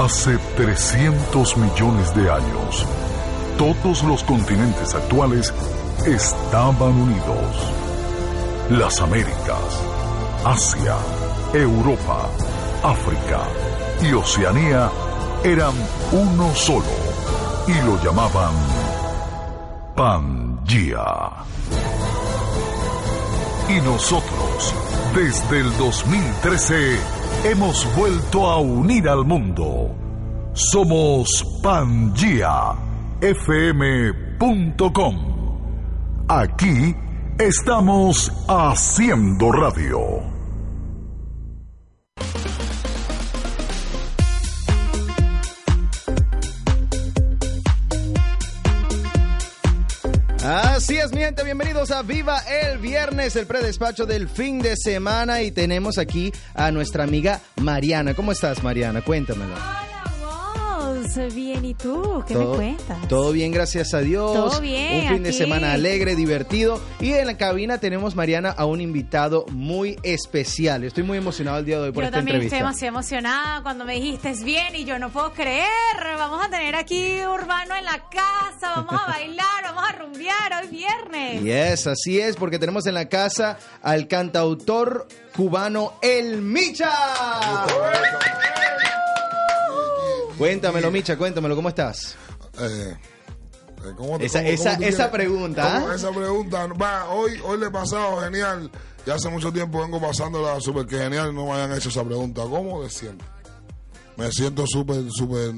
Hace 300 millones de años, todos los continentes actuales estaban unidos. Las Américas, Asia, Europa, África y Oceanía eran uno solo y lo llamaban Pangea. Y nosotros, desde el 2013, hemos vuelto a unir al mundo. Somos PangeaFM.com. Aquí estamos haciendo radio. Así es, mi gente, bienvenidos a Viva el Viernes, el predespacho del fin de semana y tenemos aquí a nuestra amiga Mariana. ¿Cómo estás, Mariana? Cuéntamelo. Bien, ¿y tú? ¿Qué me cuentas? Todo bien, gracias a Dios. Todo bien. Un fin de semana alegre, divertido. Y en la cabina tenemos, Mariana, a un invitado muy especial. Estoy muy emocionado el día de hoy por yo esta también entrevista. estoy demasiado emocionada cuando me dijiste es bien y yo no puedo creer. Vamos a tener aquí Urbano en la casa, vamos a bailar, vamos a rumbear hoy viernes. Yes, así es, porque tenemos en la casa al cantautor cubano El Micha. Cuéntamelo, Micha, cuéntamelo, ¿cómo estás? Eh, eh, ¿cómo te- Esa- cómo- esa- cómo esa pregunta, ¿Cómo ¿ah? Esa pregunta. Va, hoy, hoy le he pasado genial. Ya hace mucho tiempo vengo pasándola súper que genial. No me hayan hecho esa pregunta. ¿Cómo te sientes? Me siento súper, súper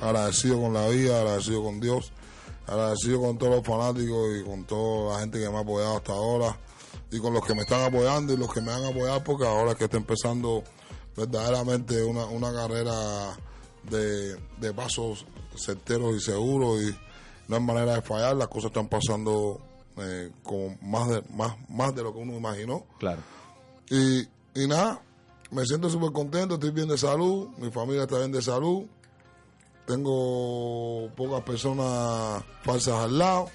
agradecido con la vida, agradecido con Dios, agradecido con todos los fanáticos y con toda la gente que me ha apoyado hasta ahora y con los que me están apoyando y los que me han apoyado porque ahora que está empezando verdaderamente una, una carrera de, de pasos certeros y seguros y no hay manera de fallar, las cosas están pasando eh, como más de, más, más de lo que uno imaginó. Claro. Y, y nada, me siento súper contento, estoy bien de salud, mi familia está bien de salud, tengo pocas personas falsas al lado.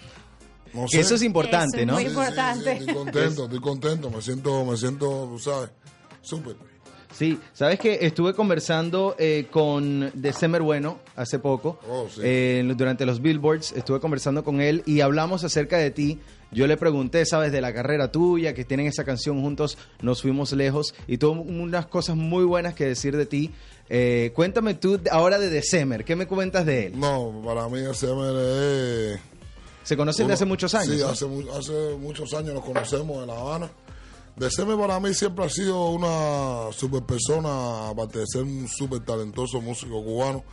No sé. eso es importante, Eso es ¿no? muy Sí, sí, importante. sí, estoy contento, estoy contento, me siento, me siento, tú sabes, súper. Sí, sabes que estuve conversando eh, con December Bueno hace poco, Oh, sí. eh, durante los billboards, estuve conversando con él y hablamos acerca de ti. Yo le pregunté, sabes, de la carrera tuya, que tienen esa canción juntos, nos fuimos lejos, y tuvo unas cosas muy buenas que decir de ti. Eh, cuéntame tú ahora de December, ¿qué me cuentas de él? No, para mí CMR es... ¿Se conocen de hace muchos años? Sí, hace, hace muchos años nos conocemos en La Habana. Deceme para mí siempre ha sido una super persona, aparte de ser un super talentoso músico cubano.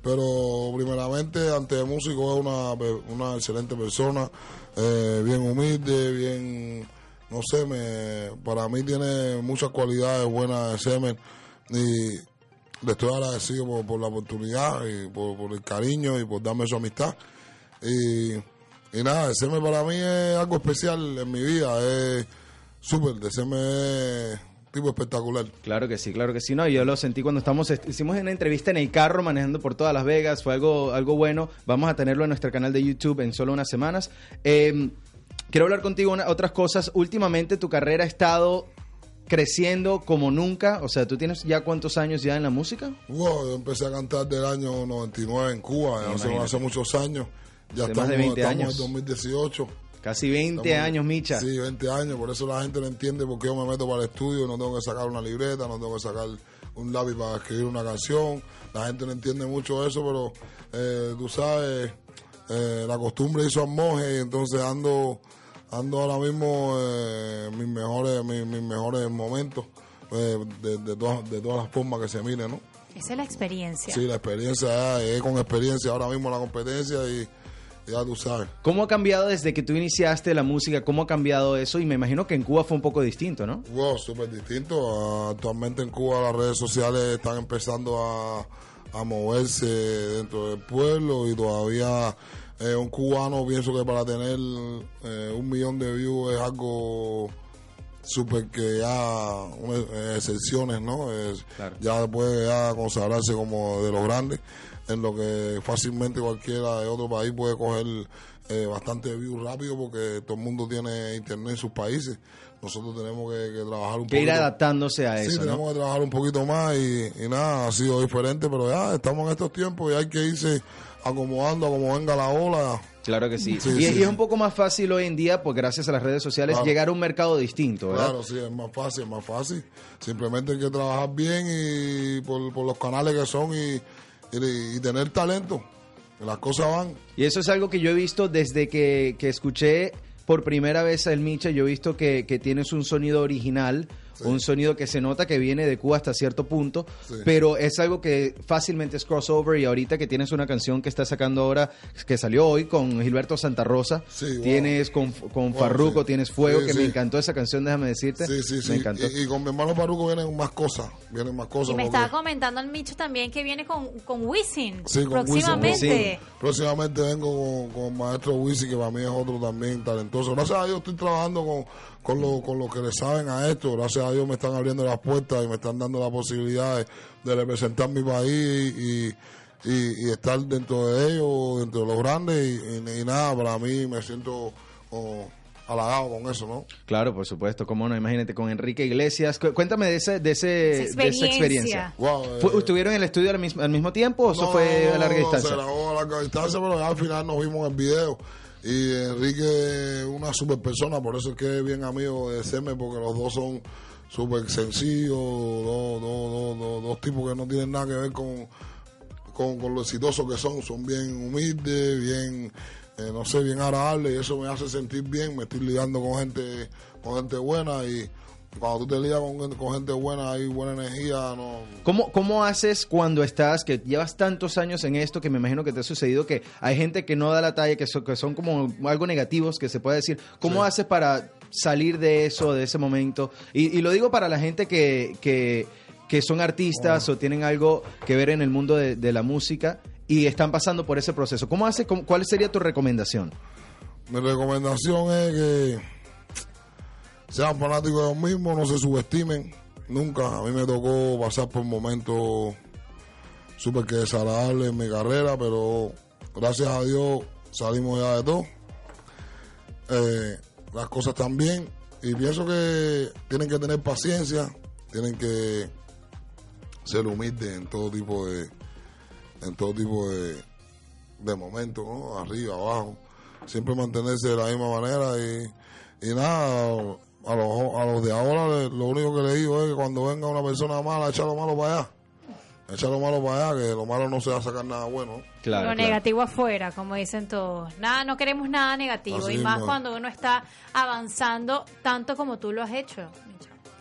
Pero primeramente, ante de músico, es una, una excelente persona, eh, bien humilde, bien, no sé, me, para mí tiene muchas cualidades buenas de Semer. Y le estoy agradecido por, por la oportunidad y por, el cariño y por darme su amistad. Y, y nada, decirme para mí es algo especial en mi vida, es súper, decirme es tipo espectacular. Claro que sí, claro que sí. No, yo lo sentí cuando estamos, est- hicimos una entrevista en el carro manejando por todas Las Vegas, fue algo, algo bueno. Vamos a tenerlo en nuestro canal de YouTube en solo unas semanas. Eh, quiero hablar contigo una- otras cosas. Últimamente tu carrera ha estado creciendo como nunca. O sea, ¿tú tienes ya cuántos años ya en la música? Wow, yo empecé a cantar del año 99 en Cuba, hace, hace muchos años. Ya Hace más estamos, de 20 estamos años. en 2018. Casi 20 Estamos- años, Micha. Sí, 20 años, por eso la gente no entiende por qué yo me meto para el estudio, no tengo que sacar una libreta, no tengo que sacar un lápiz para escribir una canción. La gente no entiende mucho eso, pero eh, tú sabes, eh, la costumbre hizo al monje y entonces ando, ando ahora mismo eh, mis mejores, mis, mis mejores momentos eh, de, de, todas, de todas las formas que se miren, ¿no? Esa es la experiencia. Sí, la experiencia, ya, llegué con experiencia ahora mismo la competencia y ya tú sabes. ¿Cómo ha cambiado desde que tú iniciaste la música? ¿Cómo ha cambiado eso? Y me imagino que en Cuba fue un poco distinto, ¿no? Wow, súper distinto. Actualmente en Cuba las redes sociales están empezando a, a moverse dentro del pueblo y todavía eh, un cubano pienso que para tener eh, un millón de views es algo súper que ya excepciones, ¿no? Es- Claro. Ya puede ya consagrarse como de los grandes en lo que fácilmente cualquiera de otro país puede coger eh, bastante views rápido porque todo el mundo tiene internet en sus países. Nosotros tenemos que, que trabajar un Que ir poquito. adaptándose a Sí, eso, tenemos ¿no? que trabajar un poquito más y, y nada, ha sido diferente, pero ya estamos en estos tiempos y hay que irse acomodando como venga la ola. Claro que sí. Sí, y, sí, es sí. un poco más fácil hoy en día, pues gracias a las redes sociales, Claro. llegar a un mercado distinto, ¿verdad? Claro, sí, es más fácil, es más fácil. Simplemente hay que trabajar bien y por, por los canales que son y, y- tener talento. Las cosas van. Y eso es algo que yo he visto desde que, que escuché por primera vez a El Micha. Yo he visto que, que tienes un sonido original, un sonido que se nota que viene de Cuba hasta cierto punto, Sí. pero es algo que fácilmente es crossover. Y ahorita que tienes una canción que estás sacando ahora, que salió hoy con Gilberto Santa Rosa, Sí, wow. tienes con, con Wow, sí. tienes Fuego, Sí, que sí. me encantó esa canción, déjame decirte. Sí, sí, sí. Me encantó. Y, y con mi hermano Paruco vienen más cosas. Vienen más cosas. Y me porque- estaba comentando el Micho también que viene con, con Wisin Sí, con Wisin, próximamente. Wisin. Próximamente vengo con, con Maestro Wisi, que para mí es otro también talentoso. Gracias a Dios estoy trabajando con, con, lo, con los que le saben a esto. Gracias a Dios me están abriendo las puertas y me están dando la posibilidad de, de representar mi país y, y, y estar dentro de ellos, dentro de los grandes. Y, y- y nada, para mí me siento oh, halagado con eso, ¿no? Claro, por supuesto, cómo no, imagínate con Enrique Iglesias. Cu- Cuéntame de, ese, de, ese, Esa de esa experiencia. experiencia. Wow, eh, ¿Fue- ¿Estuvieron en el estudio al mismo, al mismo tiempo o eso No, fue no, a larga no, distancia? Se grabó a larga distancia, pero al final nos vimos en video. Y Enrique, una super persona, por eso es que es bien amigo de Seme, porque los dos son súper sencillos, dos, dos, dos, dos tipos que no tienen nada que ver con, con, con lo exitosos que son, son bien humildes, bien, eh, no sé, bien agradables, y eso me hace sentir bien, me estoy ligando con gente, con gente buena, y cuando tú te ligas con, con gente buena, hay buena energía, no, ¿Cómo, ¿Cómo haces cuando estás, que llevas tantos años en esto, que me imagino que te ha sucedido que hay gente que no da la talla, que son, que son como algo negativos, que se puede decir? ¿Cómo Sí. haces para salir de eso, de ese momento? Y, y lo digo para la gente que, que, que son artistas o tienen algo que ver en el mundo de, de la música y están pasando por ese proceso. ¿Cómo hace, cómo- ¿Cuál sería tu recomendación? Mi recomendación es que sean fanáticos de los mismos, no se subestimen. Nunca. A mí me tocó pasar por momentos súper que desagradables en mi carrera, pero gracias a Dios salimos ya de todo. Eh, las cosas están bien y pienso que tienen que tener paciencia, tienen que ser humildes en todo tipo de en todo tipo de, de momentos, ¿no? Arriba, abajo. Siempre mantenerse de la misma manera y, y nada, a los, a los de ahora le- lo único que le digo es que cuando venga una persona mala, echa lo malo para allá. Echa lo malo para allá, que lo malo no se va a sacar nada bueno. lo negativo afuera, como dicen todos. Nada, no queremos nada negativo. Así y más cuando uno está avanzando tanto como tú lo has hecho.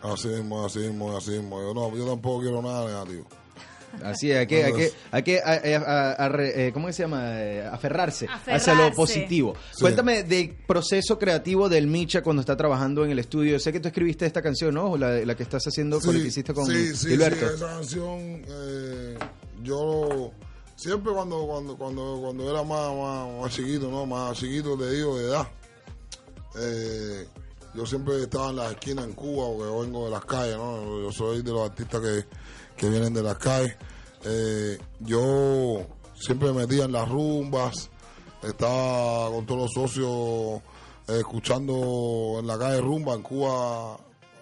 Así mismo, así mismo, así mismo. Yo, no, yo tampoco quiero nada negativo. Así es, hay que, hay que, hay que a- a- a- a eh, ¿cómo se llama? Eh, aferrarse, hacia lo positivo. Sí. Cuéntame del proceso creativo del Micha cuando está trabajando en el estudio. Sé que tú escribiste esta canción, ¿no? La, la que estás haciendo, con la que hiciste con sí, sí, Gilberto. sí, esa canción, eh, yo siempre cuando cuando cuando cuando era más, más, más chiquito, ¿no? Más chiquito, te digo, de edad, eh, yo siempre estaba en las esquinas en Cuba, porque vengo de las calles, ¿no? Yo soy de los artistas que, que vienen de las calles. Eh, yo siempre me metía en las rumbas, estaba con todos los socios eh, escuchando en la calle rumba. En Cuba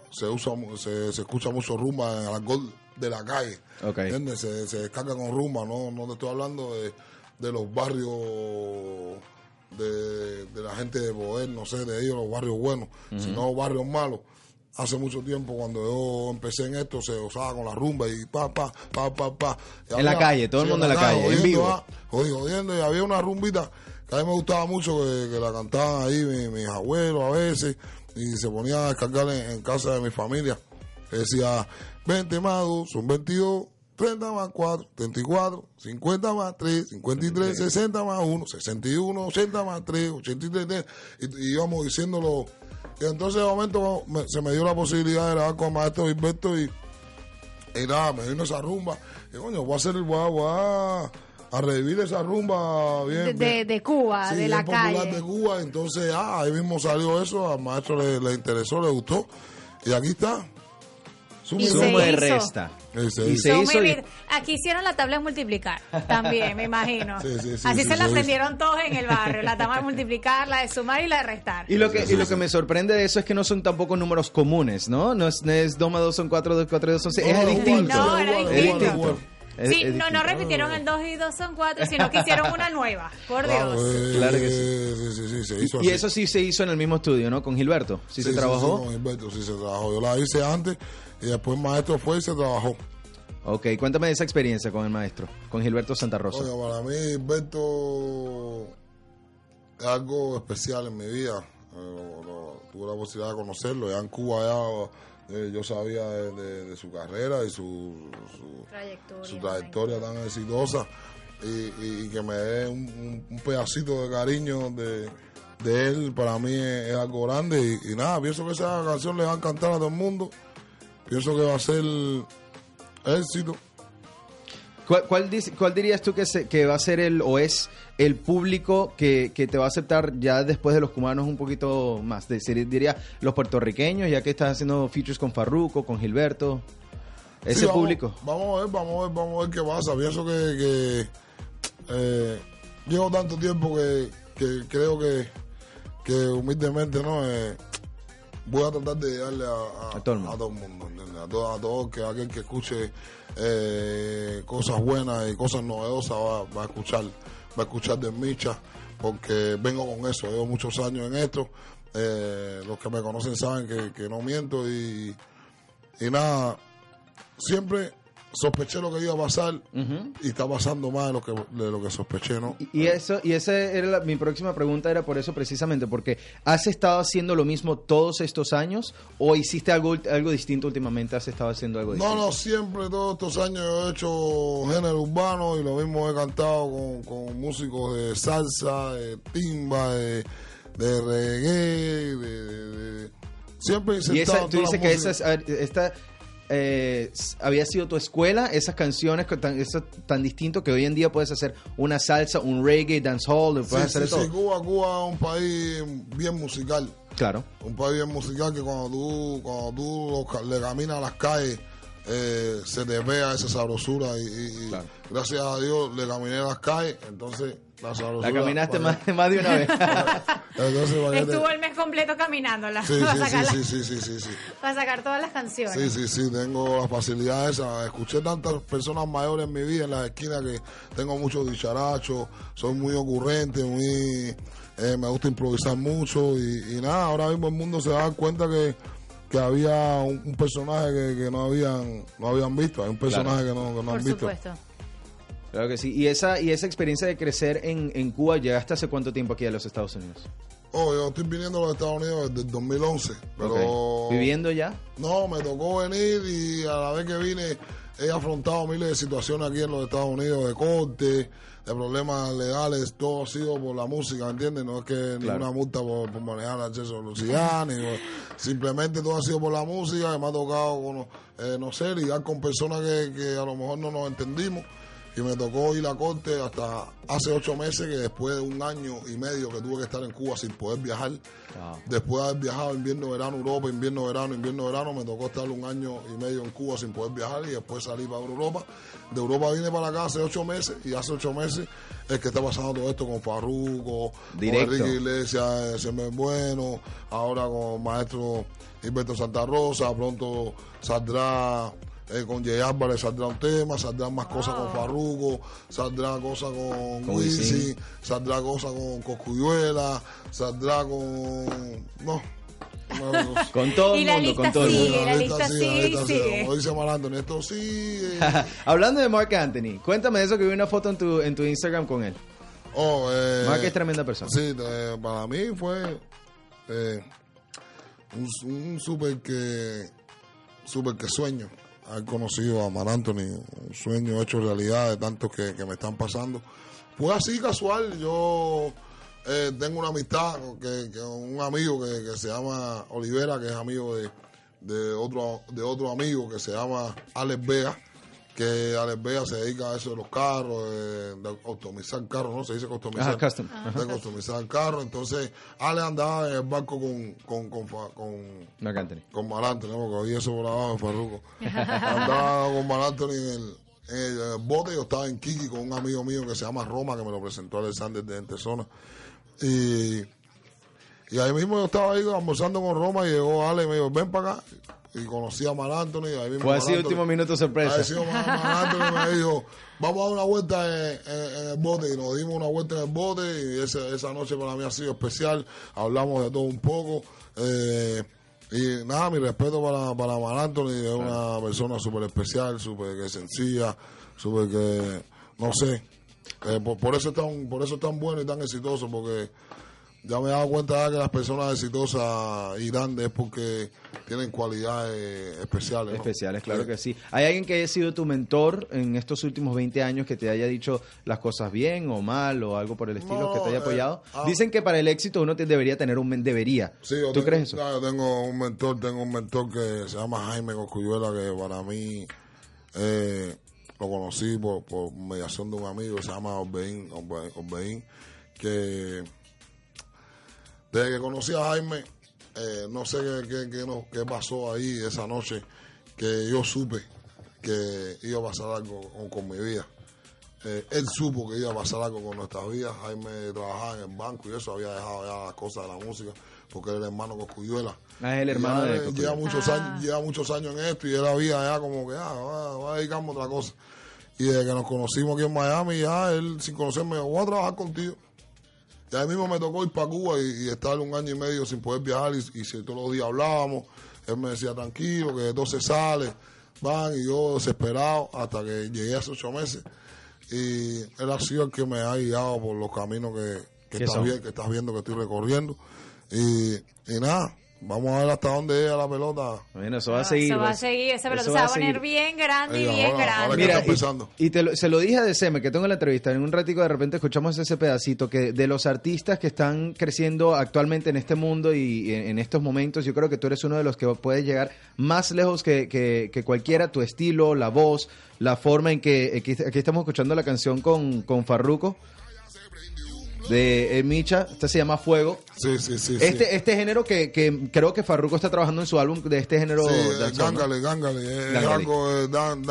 se usa se, se escucha mucho rumba en el alcohol de la calle. Ok. ¿Entiendes? Se, se descarga con rumba, no, no te estoy hablando de, de los barrios de, de la gente de poder, no sé, de ellos, los barrios buenos, sino barrios malos. Hace mucho tiempo, cuando yo empecé en esto, se usaba con la rumba y pa, pa, pa, pa, pa. Y En la calle, todo el mundo en la calle, en vivo. ah, jodiendo, jodiendo, y había una rumbita que a mí me gustaba mucho, que, que la cantaban ahí mi- mis abuelos a veces, y se ponían a descargar en, en casa de mi familia. Que decía, 20 más 2 son 22, 30 más 4, 34, 50 más 3, 53, 60 más 1, 61, 80 más 3, 83, 3, y, y íbamos diciéndolo. Y entonces de momento me- se me dio la posibilidad de grabar con Maestro Gilberto y, y nada, me vino esa rumba. Y coño, voy a hacer el voy a, voy a, a revivir esa rumba bien. De, bien- de Cuba, sí, de la calle. de Cuba. Entonces, ah, ahí mismo salió eso, al maestro le, le interesó, le gustó. Y aquí está. Suma Y se Suma y hizo. resta. Y hizo. se Son hizo y- mil- Aquí hicieron la tabla de multiplicar también, me imagino. Sí, sí, sí, Así sí, se la aprendieron todos en el barrio, la tabla de multiplicar, la de sumar y la de restar. Y lo que, y lo que me sorprende de eso es que no son tampoco números comunes, ¿no? No es, no es 2 más 2 son 4, 2, 4, 2 son 6. No, es distinto. No, era distinto. Es- Sí, es no, no repitieron el 2 y 2 son 4, sino que hicieron una nueva, por Dios. eh, Claro que sí. Sí, sí, se hizo Y así. eso sí se hizo en el mismo estudio, ¿no? Con Gilberto. Sí, se trabajó. Sí, con Gilberto, sí se trabajó. Yo la hice antes y después el maestro fue y se trabajó. Ok, cuéntame de esa experiencia con el maestro, con Gilberto Santa Rosa. Oye, para mí Gilberto es algo especial en mi vida. Eh, lo- lo- tuve la posibilidad de conocerlo. Ya en Cuba ya eh, yo sabía de, de- de su carrera y su, su, Trayectoria. su trayectoria tan exitosa y, y- y que me dé un, un- un pedacito de cariño de, de él para mí es, es algo grande y, y nada, pienso que esa canción le va a encantar a todo el mundo pienso que va a ser éxito ¿Cuál, cuál, dice- cuál dirías tú que, se- que va a ser el o es el público que, que te va a aceptar ya después de los cubanos un poquito más? Decir, diría los puertorriqueños, ya que estás haciendo features con Farruko, con Gilberto. Ese Sí, vamos- público. Vamos a ver, vamos a ver, vamos a ver qué pasa. Pienso que, que, eh, llevo tanto tiempo que, creo que, que humildemente no Eh, voy a tratar de darle a, a- A todo el mundo. a todo el mundo, ¿entiendes? A todo, a todo que aquel que escuche eh, cosas buenas y cosas novedosas va, va a escuchar, va a escuchar de Micha, porque vengo con eso, llevo muchos años en esto. Eh, los que me conocen saben que, que no miento y, y nada, siempre sospeché lo que iba a pasar y está pasando más de lo que, de lo que sospeché, ¿no? Y- Y eso, y esa era la- mi próxima pregunta era por eso precisamente, porque ¿has estado haciendo lo mismo todos estos años o hiciste algo, algo distinto últimamente? ¿Has estado haciendo algo No, distinto? no, siempre, todos estos años yo he hecho género urbano y lo mismo he cantado con, con músicos de salsa, de timba, de, de reggae, de, de- siempre he Y esa, tú dices que esa, esta eh, había sido tu escuela, esas canciones que tan, eso tan distinto que hoy en día puedes hacer una salsa, un reggae, dancehall, Sí, puedes hacer sí, de sí, todo. Cuba, Cuba es un país bien musical. Claro. Un país bien musical que cuando tú, cuando tú le caminas a las calles, eh, se te vea esa sabrosura y, y- y Claro. gracias a Dios le caminé a las calles, entonces la caminaste más, más de una vez. Entonces, Estuvo el mes completo caminándola Sí, para, sí, sacar sí, la- sí, sí, sí, sí, sí. para sacar todas las canciones. Sí, sí, sí, tengo la facilidad esa. Escuché tantas personas mayores en mi vida en las esquinas que tengo muchos dicharachos, soy muy ocurrente, muy eh, me gusta improvisar mucho y, y nada, ahora mismo el mundo se da cuenta que, que había un, un personaje que, que no habían no habían visto, hay un personaje que no, que no Por han visto. supuesto. Claro que sí. Y esa, y esa experiencia de crecer en, en Cuba, ¿llegaste hace cuánto tiempo aquí a los Estados Unidos? Oh, yo estoy viniendo a los Estados Unidos desde el 2011, pero. ¿Viviendo ya? No, me tocó venir y a la vez que vine he afrontado miles de situaciones aquí en los Estados Unidos de corte, de problemas legales, todo ha sido por la música, ¿entiendes? No es que ninguna multa por, por manejar acceso a velocidad, ni por- simplemente todo ha sido por la música, que me ha tocado cono- eh, no sé, lidiar con personas que, que a lo mejor no nos entendimos. Y me tocó ir a corte hasta hace ocho meses, que después de un año y medio que tuve que estar en Cuba sin poder viajar, Después de haber viajado invierno, verano, Europa, invierno, verano, invierno, verano, me tocó estar un año y medio en Cuba sin poder viajar y después salí para Europa. De Europa vine para acá hace ocho meses y hace ocho meses es que está pasando todo esto con Farruko, Directo. con Enrique Iglesias, ese mes bueno, ahora con maestro Gilberto Santa Rosa, pronto saldrá eh, con Jay Álvarez saldrá un tema, saldrán más cosas con Farruko, saldrá cosas con, Wisin. saldrá cosas con Coscuyuela, saldrá con... No. Con todo el la mundo, lista con todo el sigue, mundo. la lista sigue y lista sigue. Como dice Mar Anthony, esto sigue. Hablando de Mark Anthony, cuéntame de eso que vi una foto en tu, en tu Instagram con él. Oh, eh, Mark es tremenda persona. Sí, eh, para mí fue eh, un, un súper que súper que sueño haber conocido a Mar Anthony, un sueño hecho realidad de tantos que, que me están pasando. Fue así casual, yo eh, tengo una amistad que un amigo que, que se llama Olivera, que es amigo de, de otro de otro amigo que se llama Alex Vega, que Alex Vega se dedica a eso de los carros, eh, de customizar carros, ¿no? Se dice customizar. Ajá, custom. Ajá. De customizar carros. Entonces, Ale andaba en el barco con, con, con, con, con Mar Anthony, ¿no? porque oí eso por abajo de Farruko. Andaba con Mar Anthony en el, en el, bote, yo estaba en Kiki con un amigo mío que se llama Roma, que me lo presentó Alexander de Entezona. Y, y ahí mismo yo estaba ahí almorzando con Roma y llegó Ale y me dijo, ven para acá. Y conocí a Mar Anthony. y Ahí mismo Fue así Anthony- último minuto sorpresa. Ahí sí, Mar- Mar Anthony me dijo, vamos a dar una vuelta en, en- en el bote. Y nos dimos una vuelta en el bote y ese- esa noche para mí ha sido especial. Hablamos de todo un poco. Eh, y nada, mi respeto para, para Mar Anthony. Es una persona súper especial, súper que sencilla, súper que, no sé. Eh, por, por eso es tan, por eso es tan bueno y tan exitoso, porque ya me he dado cuenta que las personas exitosas y grandes es porque tienen cualidades especiales. ¿no? Especiales, claro Sí. que sí. ¿Hay alguien que haya sido tu mentor en estos últimos 20 años que te haya dicho las cosas bien o mal o algo por el estilo No, que te haya eh, apoyado? ah. Dicen que para el éxito uno te debería tener un debería. Sí, ¿Tú tengo- crees eso? yo tengo un mentor, tengo un mentor que se llama Jaime Coscuyuela, que para mí eh, lo conocí por, por mediación de un amigo se llama Orbeín, Orbe- Orbeín, que desde que conocí a Jaime, eh, no sé qué, qué, qué pasó ahí esa noche, que yo supe que iba a pasar algo con, con mi vida. Eh, él supo que iba a pasar algo con nuestras vidas. Jaime trabajaba en el banco y eso, había dejado ya las cosas de la música, porque era hermano Coscuyuela. Ah, es el hermano ya, de Coscuyuela. lleva muchos años lleva muchos años en esto y él había ya como que ah, va, va a dedicarme a otra cosa y desde que nos conocimos aquí en Miami ya él sin conocerme voy a trabajar contigo y ahí mismo me tocó ir para Cuba y, y estar un año y medio sin poder viajar y, y si todos los días hablábamos él me decía tranquilo que todo se sale van y yo desesperado hasta que llegué esos ocho meses. Y él ha sido el que me ha guiado por los caminos que, que ¿Qué estás, que viendo que estoy recorriendo. Y, y nada vamos a ver hasta dónde llega la pelota Bueno, eso va a Ah, seguir. Eso va a pues. seguir, esa pelota se va a poner bien grande y bien ahora- ahora grande. Mira, y, y te lo- se lo dije a Deceme, que tengo la entrevista, en un ratico de repente escuchamos ese pedacito, que de los artistas que están creciendo actualmente en este mundo y en, en estos momentos, yo creo que tú eres uno de los que puedes llegar más lejos que, que- que cualquiera, tu estilo, la voz, la forma en que, aquí, aquí estamos escuchando la canción con, con Farruko, de eh, Micha, esta se llama Fuego. sí sí sí Este, sí. este género que, que creo que Farruko está trabajando en su álbum de este género Sí, eh, gángale, gángale, eh, algo de dan,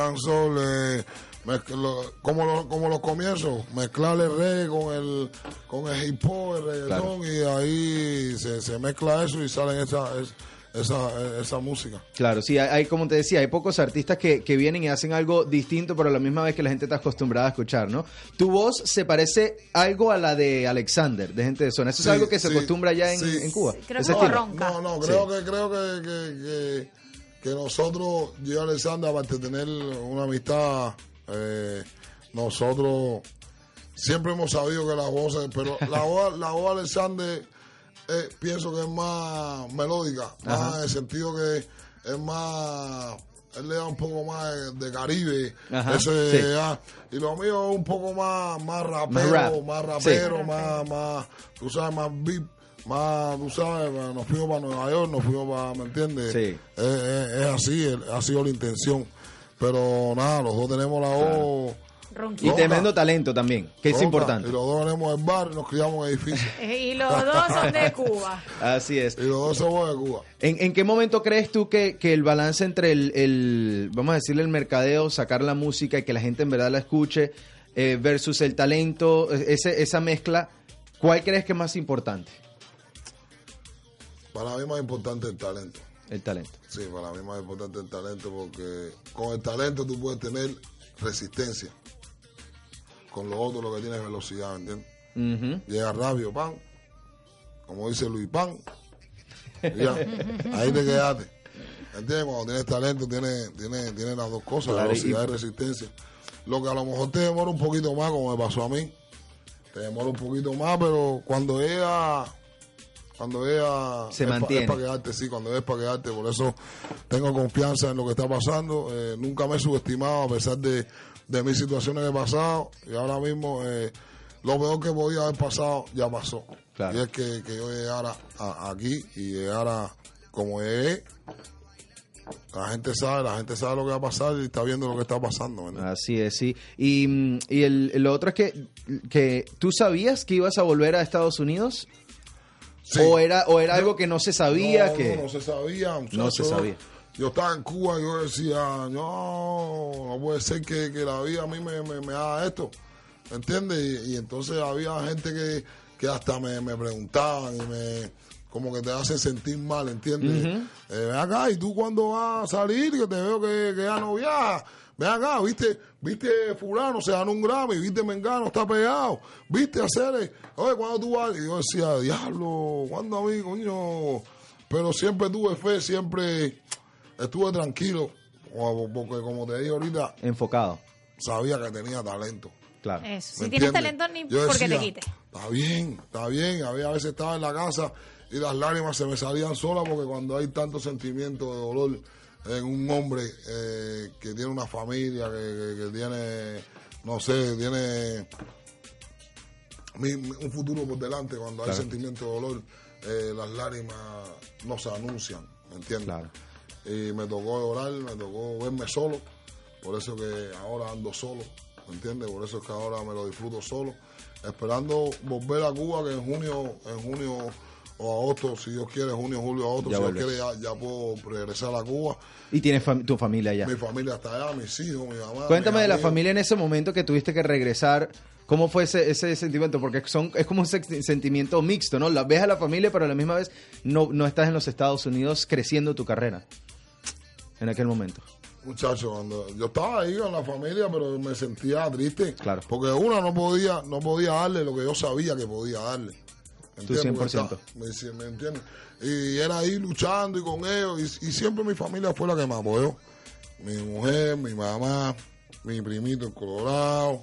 mezcla- lo- como, lo- como los comienzos, mezclar el reggae con el, con el hip hop, el reggaetón, y ahí se, se mezcla eso y sale esa, es- esa, esa música. Claro, sí, hay, hay, como te decía, hay pocos artistas que, que vienen y hacen algo distinto, pero a la misma vez que la gente está acostumbrada a escuchar, ¿no? Tu voz se parece algo a la de Alexander, de gente de zona. Eso Sí, es algo que se sí, acostumbra ya en, sí. en Cuba. Creo ese que ronca. No, no, creo que creo que, que, que, que nosotros, yo y Alexander, aparte de tener una amistad, eh, nosotros siempre hemos sabido que las voces, pero la voz, la voz de Alexander eh, pienso que es más melódica, más Ajá. en el sentido que es más él le da un poco más de, de Caribe, Ajá, ese, sí. ah, y lo mío es un poco más, más rapero, rap, más sí. rapero, más, más, tú sabes, más beat, más, tú sabes, nos fuimos para Nueva York, nos fuimos para, ¿me entiendes? Sí. Es, es- es así, es- ha sido la intención. Pero nada, los dos tenemos la voz. Y tremendo talento también, que es importante. Y los dos venimos del barrio y nos criamos en edificios. Y los dos son de Cuba. Así es. y los dos somos de Cuba. ¿En, en qué momento crees tú que, que el balance entre el, el, vamos a decirle, el mercadeo, sacar la música y que la gente en verdad la escuche, eh, versus el talento, ese, esa mezcla, ¿cuál crees que es más importante? Para mí más importante el talento. El talento. Sí, para mí más importante el talento porque con el talento tú puedes tener resistencia. Con lo otro lo que tienes es velocidad, ¿me entiendes? Llega rápido, pan. Como dice Luis Pan. Ya, ahí te quedaste. ¿Entiendes? Cuando tienes talento, tienes, tienes, tienes las dos cosas, Claro, velocidad y- y resistencia. Lo que a lo mejor te demora un poquito más, como me pasó a mí. Te demora un poquito más, pero cuando ella cuando Se es pa- mantiene. es para quedarte, sí, cuando es para quedarte, por eso tengo confianza en lo que está pasando. Eh, nunca me he subestimado a pesar de, de mis situaciones que he pasado y ahora mismo eh, lo peor que podía haber pasado ya pasó. Claro. Y es que, que yo llegara a- aquí y llegara como llegué La gente sabe, la gente sabe lo que va a pasar y está viendo lo que está pasando. ¿me entiendes? Así es, sí. Y, y el, lo otro es que, que tú sabías que ibas a volver a Estados Unidos Sí. o era o era algo que no se sabía no, que no, no se sabía. No se sabía. Yo estaba en Cuba y yo decía, no, no puede ser que, que la vida a mí me, me, me haga esto. ¿Me entiendes? Y, y entonces había gente que, que hasta me, me preguntaban y me como que te hacen sentir mal, ¿entiendes? Eh, ven acá, ¿y tú cuándo vas a salir? Que te veo que, que ya no viajas. Ven acá, ¿viste? ¿Viste fulano? Se ganó un Grammy, ¿viste Mengano? Está pegado. ¿Viste hacer? Oye, ¿cuándo tú vas? Y yo decía, diablo, ¿cuándo a mí, coño? Pero siempre tuve fe, siempre estuve tranquilo. o- Porque como te dije ahorita, enfocado, sabía que tenía talento. claro. Eso. ¿Me Si tienes talento, ni Yo porque te quite. Está bien, está bien. Había a veces estaba en la casa y las lágrimas se me salían solas porque cuando hay tanto sentimiento de dolor en un hombre eh, que tiene una familia, que, que- que tiene, no sé, tiene mi- mi- un futuro por delante, cuando hay sentimiento de dolor, eh, las lágrimas no se anuncian, ¿me entiendes? Claro. Y me tocó llorar, me tocó verme solo, por eso que ahora ando solo, ¿me entiendes? Por eso es que ahora me lo disfruto solo, esperando volver a Cuba, que en junio, en junio o agosto, si Dios quiere, junio, julio, agosto, Ya si Dios quiere, ya, ya puedo regresar a Cuba. Y tienes fam- tu familia allá. Mi familia está allá, mis hijos, mi mamá. Cuéntame de la familia en ese momento que tuviste que regresar. ¿Cómo fue ese, ese sentimiento? Porque son, es como un se- sentimiento mixto, ¿no? La, ves a la familia, pero a la misma vez no, no estás en los Estados Unidos creciendo tu carrera en aquel momento. Muchacho, cuando yo estaba ahí con la familia, pero me sentía triste. Claro. Porque una no podía, no podía darle lo que yo sabía que podía darle. ¿Entiendes? 100%. Porque está- ¿Me, me entiendes? Y era ahí luchando y con ellos. Y, y siempre mi familia fue la que me apoyó. Mi mujer, mi mamá, mi primito en Colorado,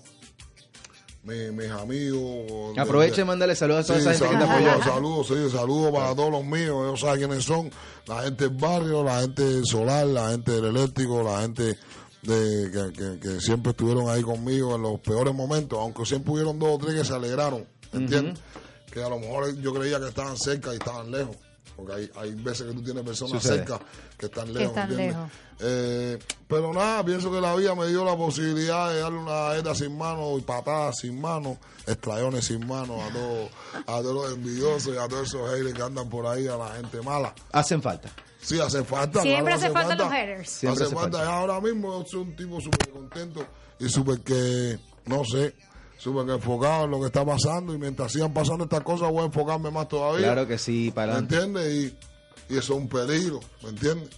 mi- mis amigos. Aprovecha y mándale saludos a toda Sí, esa gente que te saludos, apoyó. saludos, sí, saludos para todos los míos. Ellos saben quiénes son. La gente del barrio, la gente del solar, la gente del eléctrico, la gente de, que, que- que siempre estuvieron ahí conmigo en los peores momentos, aunque siempre hubieron dos o tres que se alegraron, ¿entiendes? Que a lo mejor yo creía que estaban cerca y estaban lejos. Porque hay, hay veces que tú tienes personas Sucede. cerca que están lejos, están lejos. Eh, pero nada, pienso que la vida me dio la posibilidad de darle una galleta sin mano y patadas sin mano, estrayones sin mano a todos, a todos los envidiosos y a todos esos haters que andan por ahí, a la gente mala. Hacen falta. Sí, hace falta. Siempre claro, hace falta los haters. Siempre hace hace falta. Ahora mismo yo soy un tipo súper contento y súper que, no sé, súper que enfocado en lo que está pasando y mientras sigan pasando estas cosas voy a enfocarme más todavía. Claro que sí, para ¿Me entiendes? Y, y eso es un peligro, ¿me entiendes?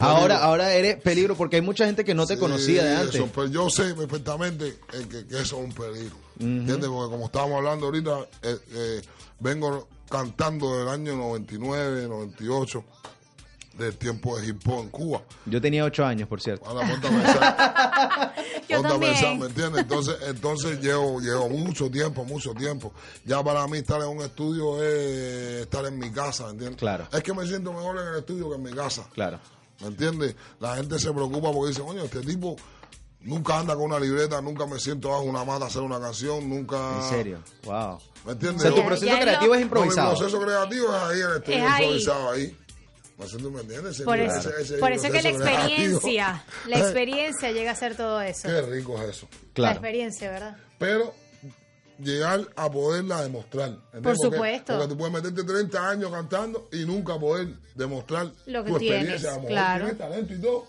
Ahora, ahora eres peligro porque hay mucha gente que no te Sí, conocía de antes. eso, pero yo sé perfectamente que, que eso es un peligro. ¿Entiendes? Porque como estábamos hablando ahorita, eh, eh, vengo cantando del año 99, 98, del tiempo de hip hop en Cuba. Yo tenía ocho años, por cierto. Ahora ponte a pensar. Yo ponte a también. pensar, ¿me entiendes? Entonces, entonces llevo, llevo mucho tiempo, mucho tiempo. Ya para mí estar en un estudio es estar en mi casa, ¿entiendes? Claro. Es que me siento mejor en el estudio que en mi casa. Claro. ¿Me entiendes? La gente se preocupa porque dice, coño, este tipo nunca anda con una libreta, nunca me siento bajo una mata a hacer una canción, nunca... En serio. Wow. ¿Me O entiendes? sea, tu proceso ya creativo lo- es No, mi improvisado. proceso creativo es ahí en el estudio, Es ahí. improvisado ahí. Ese- Por eso, ese- ese por eso que la experiencia, la experiencia llega a ser todo eso. Qué rico es eso. La Claro. experiencia, ¿verdad? Pero llegar a poderla demostrar. ¿entiendes? Por Porque- supuesto. Porque tú puedes meterte 30 años cantando y nunca poder demostrar Lo que tu tienes, experiencia. A lo mejor claro. tienes talento y todo.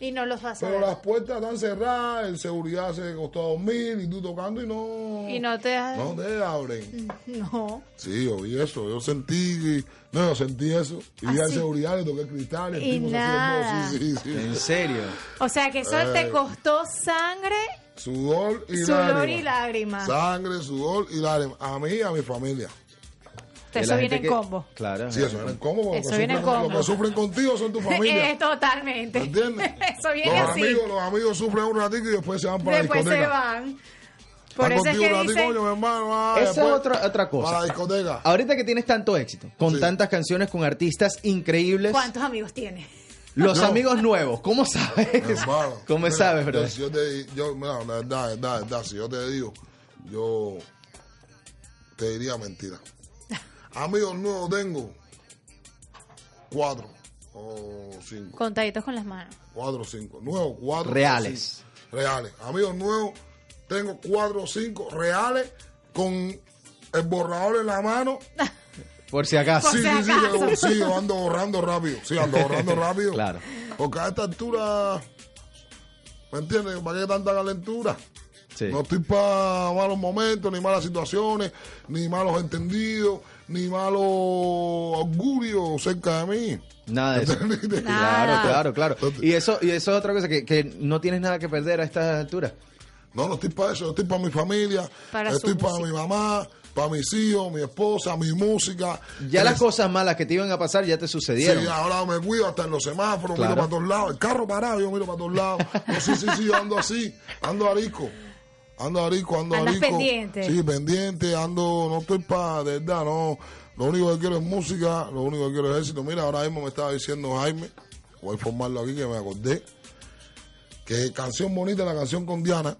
Y no los vas a Pero ver. las puertas están cerradas, el seguridad se costó dos mil y tú tocando y no. Y no te... No te abren. No. Sí, yo vi eso, yo sentí. No, yo sentí eso. Y vi ¿Ah, al seguridad, le toqué el cristal, el Y tipo nada. Sí, sí, sí. En serio. O sea que eso te Eh. costó sangre, Sudor y sudor y lágrimas. Sangre, sudor y lágrimas. A mí y a mi familia. Eso viene en que- combo. Claro. Sí, eso viene en combo. Eso que viene en sufren- combo. Los que sufren contigo son tu familia. Eh, totalmente. ¿Me entiendes? Eso viene los así. Amigos, los amigos sufren un ratito y después se van para Después la se discoteca. van. Por Van eso es contigo que un ratito, dicen... coño, mi hermano. ah, Esa es después otra, otra Para la cosa. discoteca. Ahorita que tienes tanto éxito, con Sí. tantas canciones, con artistas increíbles, ¿Cuántos amigos tienes? los Yo. amigos nuevos, ¿cómo sabes? Hermano, ¿Cómo mira, sabes, bro? yo- Si yo te, yo, mira, la verdad, la verdad, la verdad, si yo te digo, yo te diría mentira. Amigos nuevos tengo cuatro. o cinco. Contaditos con las manos. Cuatro o cinco. Nuevos, cuatro. Reales. cinco. Reales. Amigos nuevos, tengo cuatro o cinco reales con el borrador en la mano. Por si acaso. Sí, si sí, sí, acaso. sí, yo ando borrando rápido. Sí, ando borrando rápido. Claro. Porque a esta altura, ¿me entiendes? ¿Para qué tanta calentura? Sí. No estoy para malos momentos, ni malas situaciones, ni malos entendidos, ni malos augurios cerca de mí. Nada de eso. Claro, claro, claro. Y eso, y eso es otra cosa, que, que no tienes nada que perder a estas alturas. No, no estoy para eso, yo estoy para mi familia, Para estoy para música. mi mamá, para mis hijos, mi esposa, mi música. Ya las cosas malas que te iban a pasar ya te sucedieron. Sí, ahora me cuido hasta en los semáforos, Claro. miro para todos lados. El carro parado, yo miro para todos lados. No, sí, sí, sí, yo ando así, ando arisco. Ando arisco, ando Andas arisco. pendiente. Sí, pendiente, ando, no estoy para, de verdad, no. Lo único que quiero es música, lo único que quiero es éxito. Mira, ahora mismo me estaba diciendo Jaime, voy a informarlo aquí que me acordé, que canción bonita, la canción con Diana,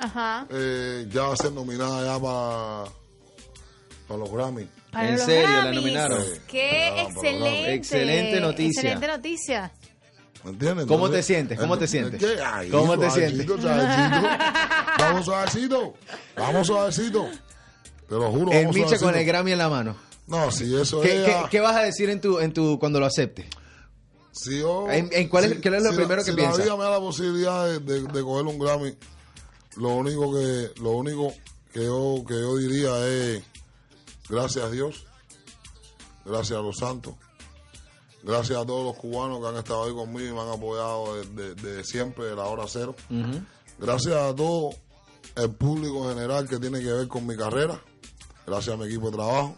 Ajá. eh, ya va a ser nominada ya para, para los Grammy. Para ¿En los serio la nominaron? Qué Ah, excelente. Excelente noticia. Excelente noticia. ¿Me entiendes? ¿Cómo Entonces, te sientes? ¿Cómo te ¿el- sientes? qué? Ay, ¿Cómo te suavecito. Vamos suavecito. Vamos suavecito. Te lo juro. El vamos Micha con el Grammy en la mano. No, si eso ¿Qué, es. qué, qué vas a decir en tu, en tu, cuando lo aceptes? si yo- ¿En- en cuál es- si- qué es lo si primero la, que si piensas? la vida me da la posibilidad de, de- de coger un Grammy, lo único que, lo único que yo, que yo diría es gracias a Dios, gracias a los santos, gracias a todos los cubanos que han estado ahí conmigo y me han apoyado desde de, siempre, de la hora cero. Gracias a todo el público en general que tiene que ver con mi carrera. Gracias a mi equipo de trabajo.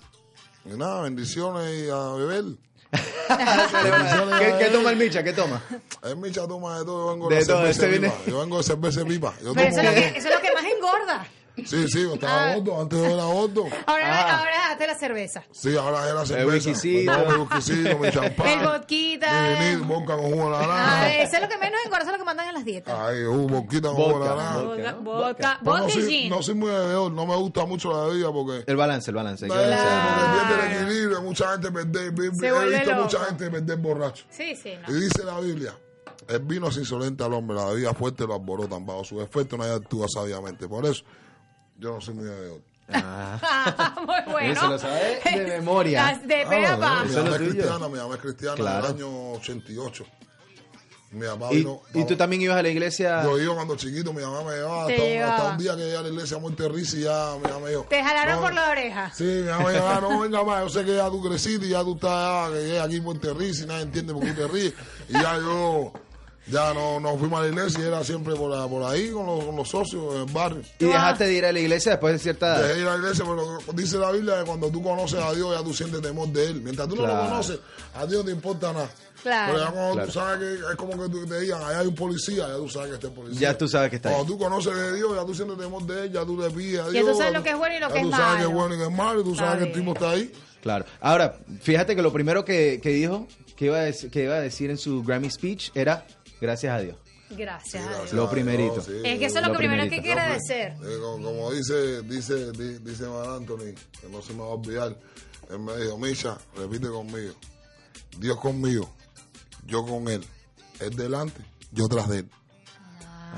Y nada, bendiciones y a beber. ¿Qué, qué toma el Micha? ¿Qué toma? Es mi toma de todo. Yo vengo De de, todo, cerveza este viene- pipa. Yo vengo de cerveza pipa. Yo Pero eso tomo- es, lo que, eso es lo que más engorda. Sí, sí, yo estaba Ah. gordo. Antes yo era gordo. Ahora, ahora déjate la cerveza. Sí, ahora es la cerveza. mi whiskycito, mi champán. El vodquita. Mi vinil, vodka con jugo de Ah, naranja. eso es lo que menos engorda, eso es lo que mandan en las dietas. Ay, uh, vodquita con jugo de Vodka, naranja. vodka. Vodka, vodka, no, vodka y gin. no soy muy bebedor, no me gusta mucho la bebida porque... El balance, el balance. hay que pierde el equilibrio, mucha gente perder, he vuelve visto loco. mucha gente perder borracho. Sí, sí, no. Y dice la Biblia, el vino es insolente al hombre, la bebida fuerte lo alborotan, bajo su efecto nadie actúa sabiamente. Por eso, yo no soy muy bebedor. Muy bueno. Eso lo sabe de memoria. De Ah, a pa. Mi mamá es cristiana, mi mamá es cristiana Claro. del año 88. Mi papá ¿Y, vino... y tú también ibas a la iglesia? Yo iba cuando chiquito, mi mamá me llevaba hasta, un- llevaba. hasta un día que llegué a la iglesia a Monterrey y ya mi mamá me dijo... Te jalaron "No, por la oreja. Sí, mi mamá me dijo, "Ah, no, venga más, yo sé que ya tú creciste y ya tú estás, ya, que llegué aquí en Monterrey y nadie entiende por qué te ríes. Y ya yo, ya no, no fuimos a la iglesia y era siempre por, la- por ahí con los, con los socios en el barrio. ¿Y dejaste de ir a la iglesia después de cierta edad? Dejé ir a la iglesia, pero dice la Biblia que cuando tú conoces a Dios ya tú sientes temor de Él. Mientras tú no lo conoces, a Dios no te importa nada. Claro. Pero ya cuando Claro. tú sabes que es como que tú te digan, allá hay un policía, ya tú sabes que está el policía. Ya tú sabes que está ahí. Cuando tú conoces de Dios, ya tú sientes temor de Él, ya tú le pides a Ya Dios. tú sabes lo que es bueno y lo que es tú sabes que malo. es bueno y que es malo, y tú sabes que el tipo está ahí. Claro. Ahora, fíjate que lo primero que, que dijo, que iba, a decir, que iba a decir en su Grammy speech era gracias a Dios. Gracias. a Gracias Dios. Lo primerito. Dios, sí. Es que eso es lo, Lo primero que quiere agradecer. Eh, como, como dice, dice, di- dice Mar Anthony, que no se me va a olvidar, él me dijo, Misha, repite conmigo, Dios conmigo, yo con él, él delante, yo tras de él.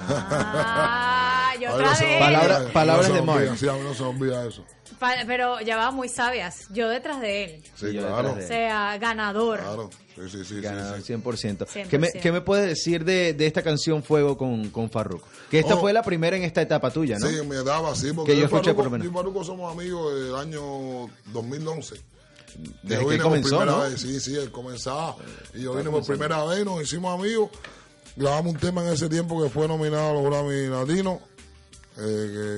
Ah, yo me vez. olvida, Palabra- no palabras se me de Mark. Sí, a mí no se me olvida eso. Pero ya va muy sabias. Yo detrás de él. Sí, claro, O sea, ganador. claro, sí, sí, sí, Ganador, sí. 100%. 100%. ¿Qué, me, qué me puedes decir de, de esta canción Fuego con, con Farruko? Que esta Oh. fue la primera en esta etapa tuya, ¿no? Sí, mi etapa, sí, porque Que yo escuché por lo menos. yo y Farruko somos amigos del año 2011. Desde Yo que vine por comenzó, primera ¿no? vez, sí, sí, él comenzaba. Y yo vine por primera vez, nos hicimos amigos. Grabamos un tema en ese tiempo que fue nominado a los Grammy Latinos, eh,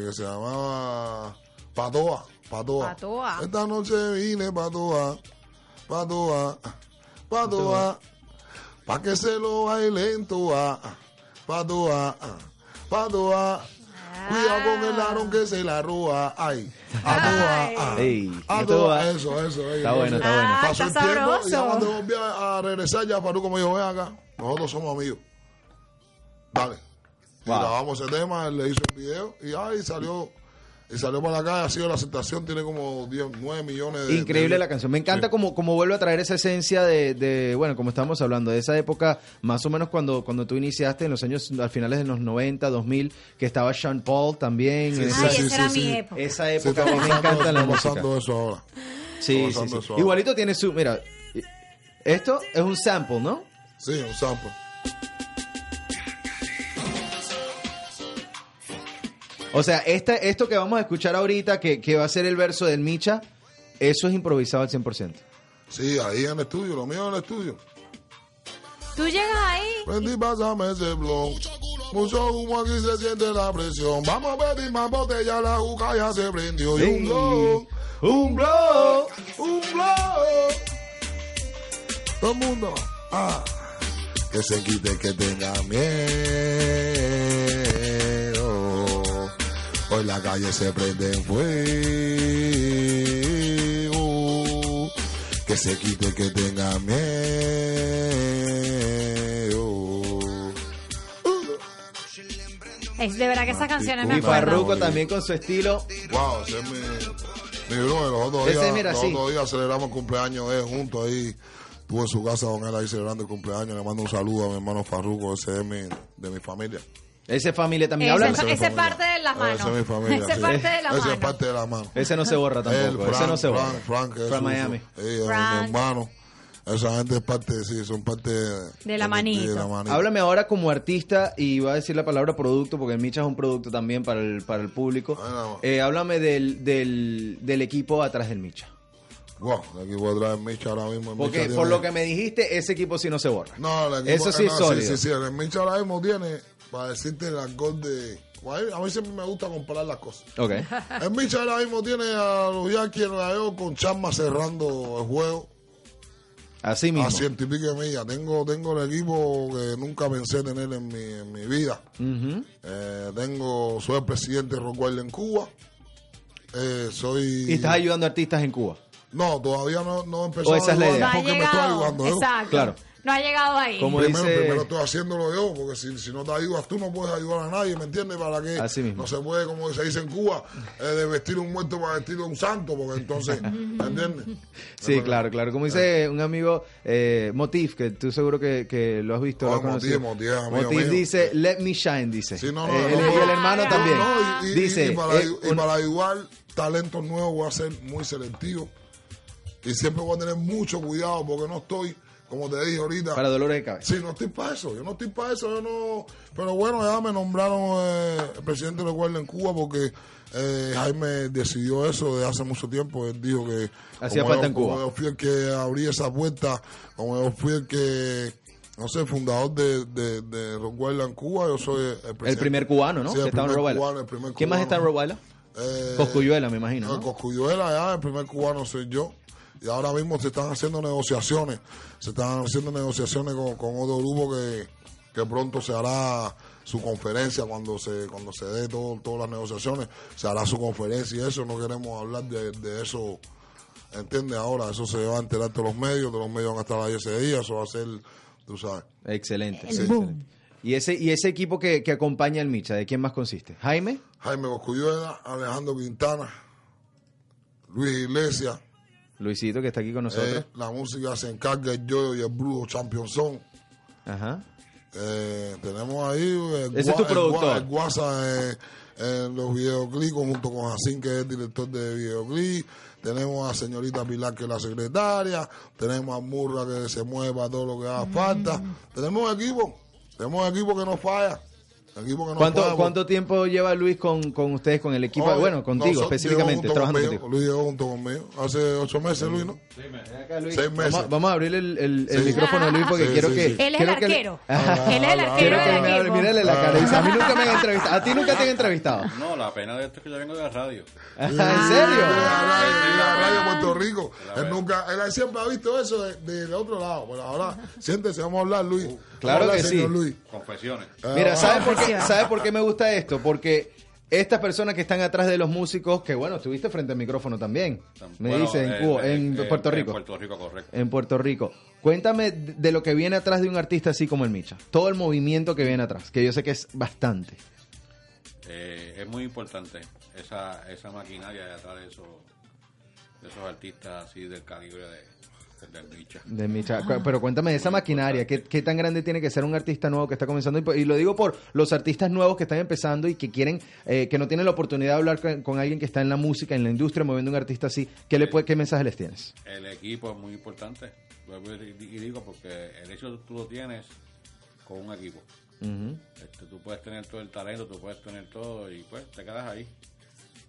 que, que se llamaba Patoa. Patoa. Patoa. Esta noche vine Patoa, Patoa, Patoa, pa' que se lo bailen toa, Patoa, Patoa. Cuidado con el larón que se la roba, ay, a toa, ah, Ey, a toa, eso, eso, ey, Está bueno, está bueno. Ah, Pasó el tiempo y ya cuando volví a, a regresar ya Faruco me dijo, ven acá, nosotros somos amigos. Dale. Y Wow. grabamos ese tema, él le hizo el video y ahí salió y salió para la calle, ha sido la aceptación, tiene como 10, 9 millones de... Increíble de- la canción. Me encanta Sí. como, como vuelve a traer esa esencia de, de, bueno, como estamos hablando, de esa época, más o menos cuando, cuando tú iniciaste en los años, al finales de los 90, 2000, que estaba Sean Paul también. Sí, esa, Ay, sí, esa era sí, mi sí. época. esa Sí, época me pasando, encanta la música. pasando eso ahora. Sí, sí, pasando sí. eso ahora. Igualito tiene su, mira, esto es un sample, ¿no? Sí, un sample. O sea, esta, esto que vamos a escuchar ahorita, que, que va a ser el verso del Micha, eso es improvisado al 100%. Sí, ahí en el estudio, lo mío en el estudio. Tú llegas ahí. Prendí, pásame ese blon. Mucho humo aquí se siente la presión. Vamos a pedir más botella, la juca ya se prendió. Y un blon, un blon, un blon. Todo el mundo, ah, que se quite que tenga miedo. Hoy la calle se prende en fuego. Que se quite que tenga miedo. Es de verdad que esas canciones me Y acuerdan. Farruko también con su estilo. Wow, ese es mi, mi brother. Los otros Ese, días, mira, los sí. otros días celebramos el cumpleaños él juntos ahí. Estuve en su casa con él ahí celebrando el cumpleaños. Le mando un saludo a mi hermano Farruko, ese es mi, de mi familia. Ese familia también. Ese, Háblame. ese, Esa es mi familia. parte de las manos. Esa es mi familia. Ese sí. parte de las Ese manos. es parte de la mano. Ese no se borra tampoco. ese Frank, no se borra. Frank, Frank, es From su- Miami. su- eh, mi Frank. hermano. Esa gente es parte, sí, son parte De la de la manito. Háblame ahora como artista y voy a decir la palabra producto porque el Micha es un producto también para el, para el público. No. Eh, háblame del, del, del equipo atrás del Micha. Wow, el equipo atrás de Micha ahora mismo. Porque Micha por tiene- lo que me dijiste, ese equipo sí no se borra. No, el equipo, Eso sí eh, es no, sólido. Sí, sí, sí. El Micha ahora mismo tiene, para decirte el alcohol de... A mí siempre me gusta comparar las cosas. Ok. El Micha ahora mismo tiene a los Yankees en Nueva York con Chamba cerrando el juego Así mismo. a ciento y pico de millas. Tengo, tengo el equipo que nunca pensé tener en mi, en mi vida. Eh, tengo, soy el presidente de Rockwell en Cuba. Eh, soy... Y estás ayudando a artistas en Cuba. No, todavía no, no he empezado O esa es la a idea. Ayudar porque me estoy llegado. ayudando. Exacto. Claro. No ha llegado ahí. Como Primero, dice- primero estoy haciéndolo yo, porque si, si no te ayudas tú no puedes ayudar a nadie, ¿me entiendes? Para que Así mismo. no se puede, como se dice en Cuba, eh, de vestir un muerto para vestir un santo, porque entonces, ¿me entiendes? Sí, claro, claro. Como dice un amigo, eh, Motif, que tú seguro que, que lo has visto. Oh, lo has conocido. Motif, Motif, amigo Motif mío. dice, let me shine, dice. Sí, no, no, Eh, no, él- no. y el hermano No, también. No, y, y- dice, y para, eh, un- para ayudar talentos nuevos voy a ser muy selectivo y siempre voy a tener mucho cuidado porque no estoy, como te dije ahorita, para dolores de cabeza. Sí, no estoy para eso, yo no estoy para eso, yo no... Pero bueno, ya me nombraron eh, el presidente del Guardia en Cuba porque eh, Jaime decidió eso de hace mucho tiempo, él dijo que... Hacía falta yo- en Cuba. Como yo fui el que abrí esa puerta, como yo fui el que, no sé, fundador de, de, de en Cuba, yo soy el presidente. El primer cubano, ¿no? Sí, el en primer Robaila. cubano, el primer ¿Quién más cubano. está en Robaila? Eh, Coscuyuela, me imagino. no, ¿no? Coscuyuela ya, el primer cubano soy yo. Y ahora mismo se están haciendo negociaciones. Se están haciendo negociaciones con, con otro grupo que, que pronto se hará su conferencia cuando se cuando se dé todo, todas las negociaciones. Se hará su conferencia y eso. No queremos hablar de, de eso. ¿Entiendes? Ahora eso se va a enterar de los medios. De los medios van a estar ahí ese día. Eso va a ser, tú sabes. Excelente. El sí, boom. excelente. ¿Y ese, y ese equipo que, que acompaña al Micha, ¿de quién más consiste? ¿Jaime? Jaime Coscuyuela, Alejandro Quintana, Luis Iglesias. Luisito, que está aquí con nosotros. Eh, la música se encarga el yo y el Brujo Championson. Ajá. Eh, tenemos ahí el, Ese es tu el productor. Gua- el Guasa eh, en los videoclips junto con Jacín que es el director de videoclips tenemos a señorita Pilar que es la secretaria tenemos a Murra que se mueve para todo lo que haga falta Mm. tenemos equipo tenemos equipo que no falla no ¿Cuánto, falla ¿Cuánto tiempo lleva Luis con, con ustedes, con el equipo? Oye, bueno, contigo específicamente, trabajando conmigo, contigo. Luis llegó junto conmigo hace ocho meses Luis ¿no? Seis meses. Vamos, vamos a abrir el, el- el Sí. micrófono de Luis porque Sí, quiero sí, que... sí. Él es el quiero que le- arquero. Ah, Él es el ah, arquero del equipo. mírale la cara. Dice, a mí nunca me han entrevistado. A ti nunca te han entrevistado. No, la pena de esto es que yo vengo de la radio. ¿En serio? la radio, de la radio de Puerto Rico. Él nunca, él siempre ha visto eso de, de- de otro lado. Pero ahora, siéntese, vamos a hablar, Luis. Claro a que sí. Luis. Confesiones. Ah, Mira, ah, ¿sabes por, qué, Confesión. ¿sabes por qué me gusta esto? Porque estas personas que están atrás de los músicos, que bueno, estuviste frente al micrófono también, me Bueno, dice en eh, Cuba, eh, en eh, Puerto En Rico. Puerto Rico, correcto. En Puerto Rico. Cuéntame de de lo que viene atrás de un artista así como el Micha. Todo el movimiento que viene atrás, que yo sé que es bastante. Eh, es muy importante esa, esa maquinaria de atrás de esos, de esos artistas así del calibre de, del Micha. De Micha. Pero cuéntame de esa maquinaria, ¿qué, qué tan grande tiene que ser un artista nuevo que está comenzando? Y, lo digo por los artistas nuevos que están empezando y que quieren, eh, que no tienen la oportunidad de hablar con, con alguien que está en la música, en la industria, moviendo un artista así. ¿Qué, le puede, qué mensaje les tienes? El equipo es muy importante. Y digo porque el hecho tú lo tienes con un equipo. Ujú. Este, tú puedes tener todo el talento, tú puedes tener todo y pues te quedas ahí.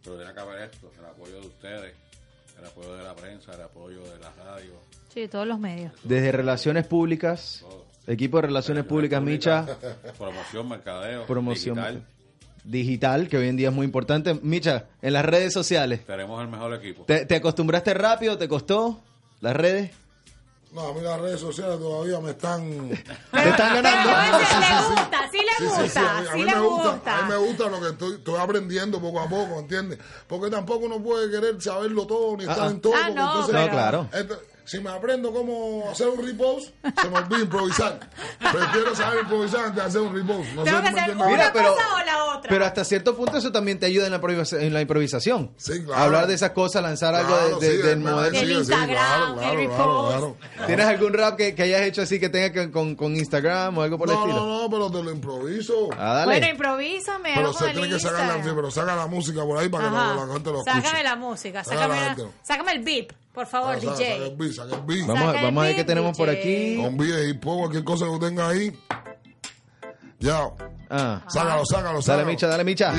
Pero tiene que haber esto, el apoyo de ustedes, el apoyo de la prensa, el apoyo de la radio. Sí, todos los medios. Desde relaciones públicas, Todo. equipo de relaciones públicas, Micha, Promoción, mercadeo, promoción digital. digital, que hoy en día es muy importante. Micha, en las redes sociales, Tenemos el mejor equipo. ¿te, te acostumbraste rápido? ¿Te costó las redes? No, a mí las redes sociales todavía me están... ¿Te están ganando? Pero le Sí, sí, sí. gusta, sí le Sí, sí, sí, gusta, a mí, a sí mí le me gusta, gusta. a mí me gusta lo que estoy, estoy aprendiendo poco a poco, ¿entiendes? Porque tampoco uno puede querer saberlo todo ni estar Ah, en todo. ah, porque no, entonces, No, claro. Esto- si me aprendo cómo hacer un repost, se me olvida improvisar. Prefiero saber improvisar antes de hacer un repost. No Tengo que hacer una Mira, pero- cosa o la otra. Pero hasta cierto punto eso también te ayuda en la, en la improvisación. Sí, claro. Hablar de esas cosas, lanzar algo Claro, de- de- sí, del modelo. Del sí, sí, Instagram, claro, el claro, repost. claro, claro. ¿Tienes algún rap que, que hayas hecho así que tenga que con, con Instagram o algo por el No, estilo? no, no, pero te lo improviso. Ah, dale. Bueno, improvísame. pero se el tiene que sacar la, pero saca la música por ahí para que Ajá. la, la gente lo escuche. Sácame la música, sácame, sácame el beep, por favor, saca- DJ. saca el beat, saca el beat. Vamos, a- Saca el vamos a ver qué beat, tenemos por DJ. aquí. Con beat y pongo cualquier cosa que tenga ahí. Ya. Ah. Sácalo, sácalo, sácalo. Dale, Micha, dale, Micha.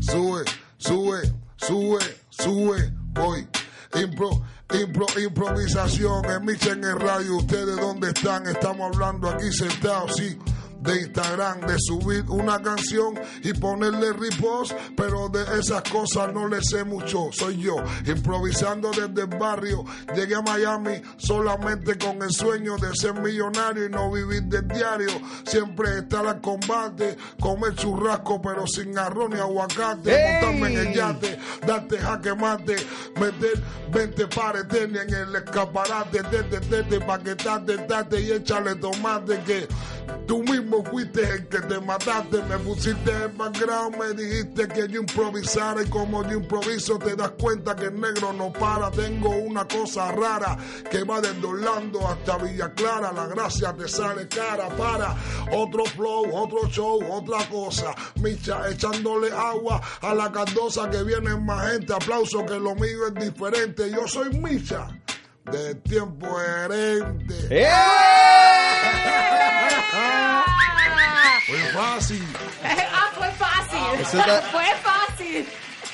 Sube, sube, sube, sube. Voy. Impro, impro, improvisación. En Micha en el radio. ¿Ustedes dónde están? Estamos hablando aquí sentados, sí. De Instagram, de subir una canción y ponerle repost, pero de esas cosas no le sé mucho. Soy yo, improvisando desde el barrio. Llegué a Miami solamente con el sueño de ser millonario y no vivir del diario. Siempre estar al combate, comer churrasco, pero sin arroz ni aguacate. ¡Ey! Montarme en el yate, darte jaque mate, meter 20 pares tenis en el escaparate, tete, tete, paquetate, tate y échale tomate que tú mismo fuiste el que te mataste, me pusiste el background, me dijiste que yo improvisara y como yo improviso te das cuenta que el negro no para, tengo una cosa rara que va desde Orlando hasta Villa Clara, la gracia te sale cara para. Otro flow, otro show, otra cosa, Micha echándole agua a la cardosa que viene más gente, aplauso que lo mío es diferente, yo soy Micha de tiempo herente. ¡Eh! Ah, Muy fácil. ah, fue fácil. Eso está- Fue fácil.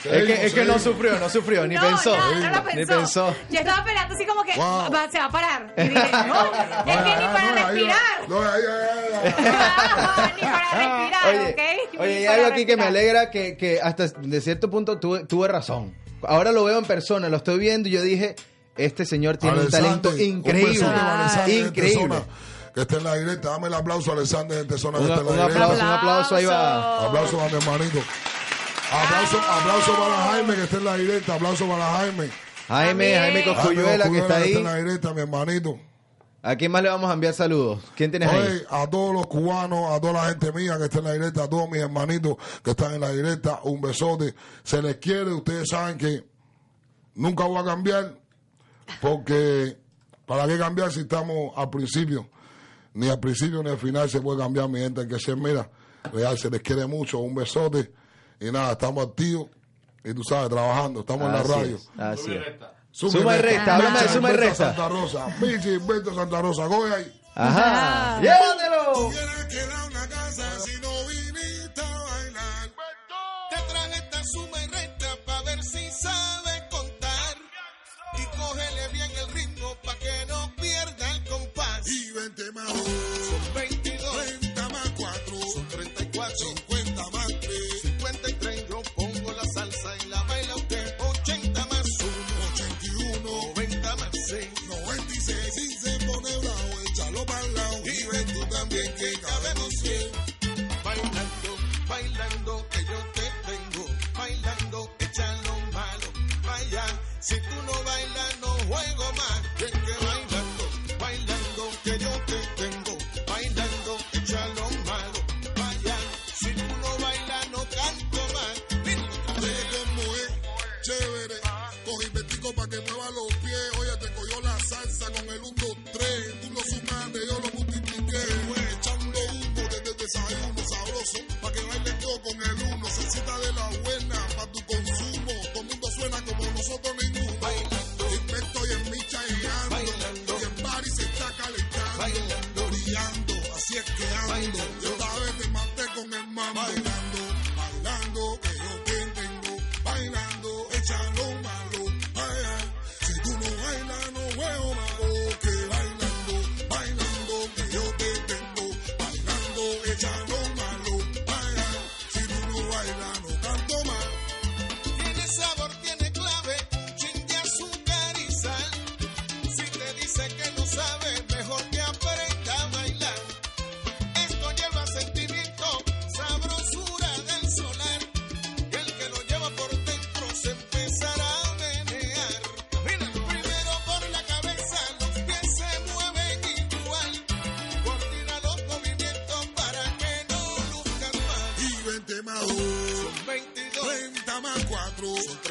Es que, es que no sufrió, no sufrió, ni no, pensó. No, no lo Ni pensó. pensó. Yo estaba esperando así como que Wow. va- se va a parar. Y dije, no, es que ni para respirar. No, ahí, ahí, ahí, ahí. Ah, ni para respirar, Oye, ¿ok? oye, Ni hay para algo aquí que me respirar. alegra que, que hasta de cierto punto tuve, tuve razón. Ahora lo veo en persona, lo estoy viendo y yo dije, este señor tiene un Alexander, talento Un increíble. besote Alexander Increíble. Que está en la directa. Dame el aplauso a Alexander en Tesona, que está en la un directa. aplauso, un aplauso, ahí va. Aplauso a mi hermanito. Aplauso, aplauso para Jaime, que está en la directa. Aplauso para Jaime. Jaime, Jaime Jaime Coscuyuela, que está ahí. en la directa, mi hermanito. ¿A quién más le vamos a enviar saludos? ¿Quién tienes ahí? A todos los cubanos, a toda la gente mía que está en la directa, a todos mis hermanitos que están en la directa, un besote. Se les quiere, ustedes saben que nunca voy a cambiar, porque ¿para qué cambiar si estamos al principio? Ni al principio ni al final se puede cambiar, mi gente, hay que ser, mira, real, se les quiere mucho, un besote. Y nada, estamos activos y tú sabes, trabajando, estamos en la radio. es, así es. Suma Suma y resta, háblame de Michi suma y resta. Santa Rosa, Michi Humberto Santa Rosa, coge ahí. Ajá. ¡Llévatelo! Hubiera quedado en la casa si no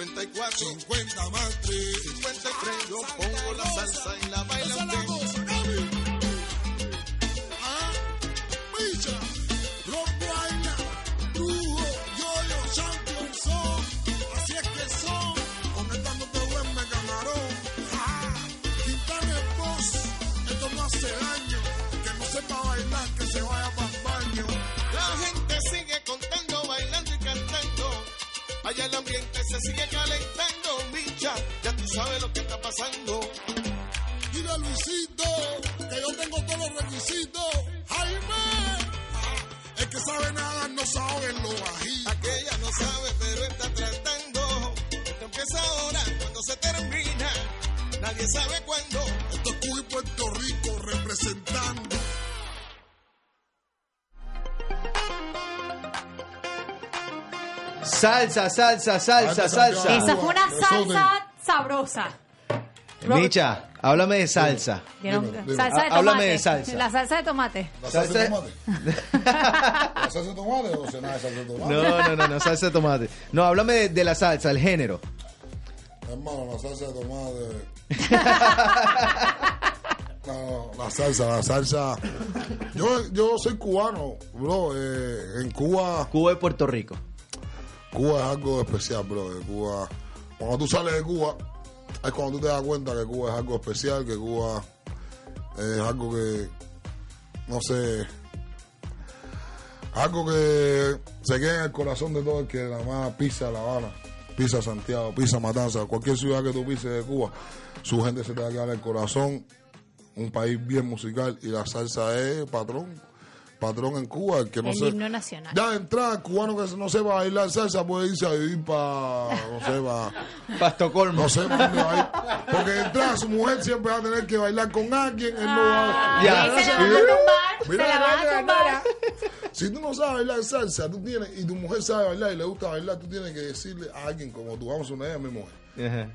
34. 50 más 3. 53. Yo pongo la salsa y la baila. Se sigue calentando, micha. Ya tú sabes lo que está pasando. Dile a Luisito que yo tengo todos los requisitos. Jaime, el que sabe nada no sabe lo bajito. Aquella no sabe, pero está tratando. Esto empieza ahora, cuando se termina. Nadie sabe cuándo. Esto es Cuba y Puerto Rico representando. Salsa, salsa, salsa, salsa. Esa fue una salsa sabrosa. Micha, háblame de salsa. Dime, dime. Salsa de Há- háblame tomate. de salsa. La salsa de tomate. ¿La salsa de tomate? ¿La salsa de tomate o cenar de salsa de tomate? No, no, no, no, salsa de tomate. No, háblame de, de la salsa, el género. Hermano, la salsa de tomate. No, la salsa, la salsa. Yo, yo soy cubano, bro. eh, en Cuba, Cuba y Puerto Rico. Cuba es algo especial, bro. Cuba, cuando tú sales de Cuba, es cuando tú te das cuenta que Cuba es algo especial, que Cuba es algo que, no sé, algo que se queda en el corazón de todo el que nada más pisa La Habana, pisa Santiago, pisa Matanza, cualquier ciudad que tú pises de Cuba, su gente se te va a quedar en el corazón. Un país bien musical y la salsa es patrón. Patrón en Cuba, el que no El se- himno nacional. Ya de entrada, cubano que no sepa bailar salsa puede irse a vivir para, no sé, para, Pa' Estocolmo. no sé para dónde va a ir. Porque de entrada su mujer siempre va a tener que bailar con alguien. Él no va Ya. y se la van a tumbar. Mira, se la van a tumbar. Si tú no sabes bailar salsa, tú tienes, y tu mujer sabe bailar y le gusta bailar, tú tienes que decirle a alguien como tú, vamos a una vez mi mujer, Ajá,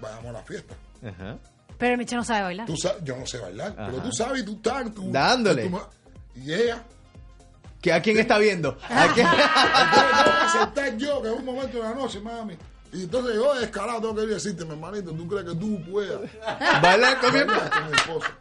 vayamos a la fiesta. ajá. Pero el Micho no sabe bailar. Tú sabes, yo no sé bailar, pero tú sabes y tú estás. Tú, Dándole. tú- y ella, ¿Qué- ¿A quién está viendo? ¿A quién? Que aceptar yo que en un momento de la noche, mami. Y entonces yo descarado tengo que ir a decirte, mi hermanito, ¿tú crees que tú puedas ¿Bailar con mi esposa?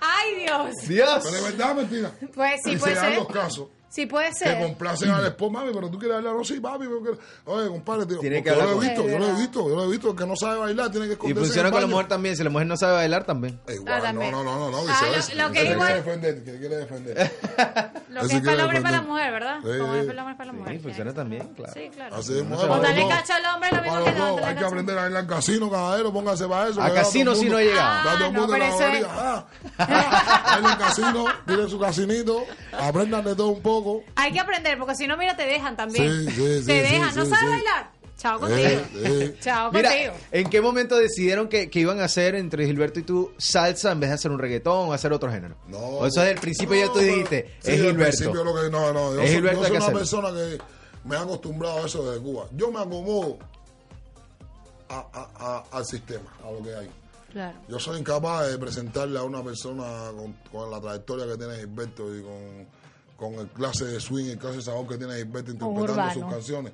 Ay, Dios. Dios. Pero de verdad, mentira. Pues sí y puede se dan los casos. Sí puede Que ser. complacen al esposo, mami, pero tú quieres bailar, no, sí, papi. pero que- Oye, compadre, tío, Tiene que yo lo he visto, Es yo lo he visto, yo lo he visto, el que no sabe bailar tiene que Y esconderse funciona en con la mujer también. Si la mujer no sabe bailar, también. Eh, igual, Ah, no, también. no, no, no, no, Ah, lo- lo que igual- quiere defender, que quiere defender. Lo que es para el hombre y para la mujer, ¿verdad? Sí, Como es para el hombre y para la mujer. Sí, funciona que- también, claro. Sí, claro. Así es, mujer, O dale cacho al hombre, lo mismo que no, Hay que aprender a bailar casino, caballero, póngase para eso. A que vea casino sí no he llegado. Ah, no, mundo en pero la eso es-. Ah, ah, Baila en casino, tiene su casinito, aprendan de todo un poco. Hay que aprender, porque si no, mira, te dejan también. Sí, sí, sí, Te sí, dejan. ¿No sí, sabes sí. bailar? Chao contigo. Eh, eh. Chao Mira, contigo. ¿en qué momento decidieron que, que iban a hacer entre Gilberto y tú salsa en vez de hacer un reggaetón o hacer otro género? No, o eso desde el principio ya tú no, dijiste, sí, es Gilberto. principio lo que, no, no, yo Es soy, Gilberto, yo soy una hacerlo. persona que me ha acostumbrado a eso desde Cuba. Yo me acomodo a- a- a- al sistema, a lo que hay. Claro. Yo soy incapaz de presentarle a una persona con, con la trayectoria que tiene Gilberto y con, con el clase de swing, el clase de sabor que tiene Gilberto interpretando sus canciones.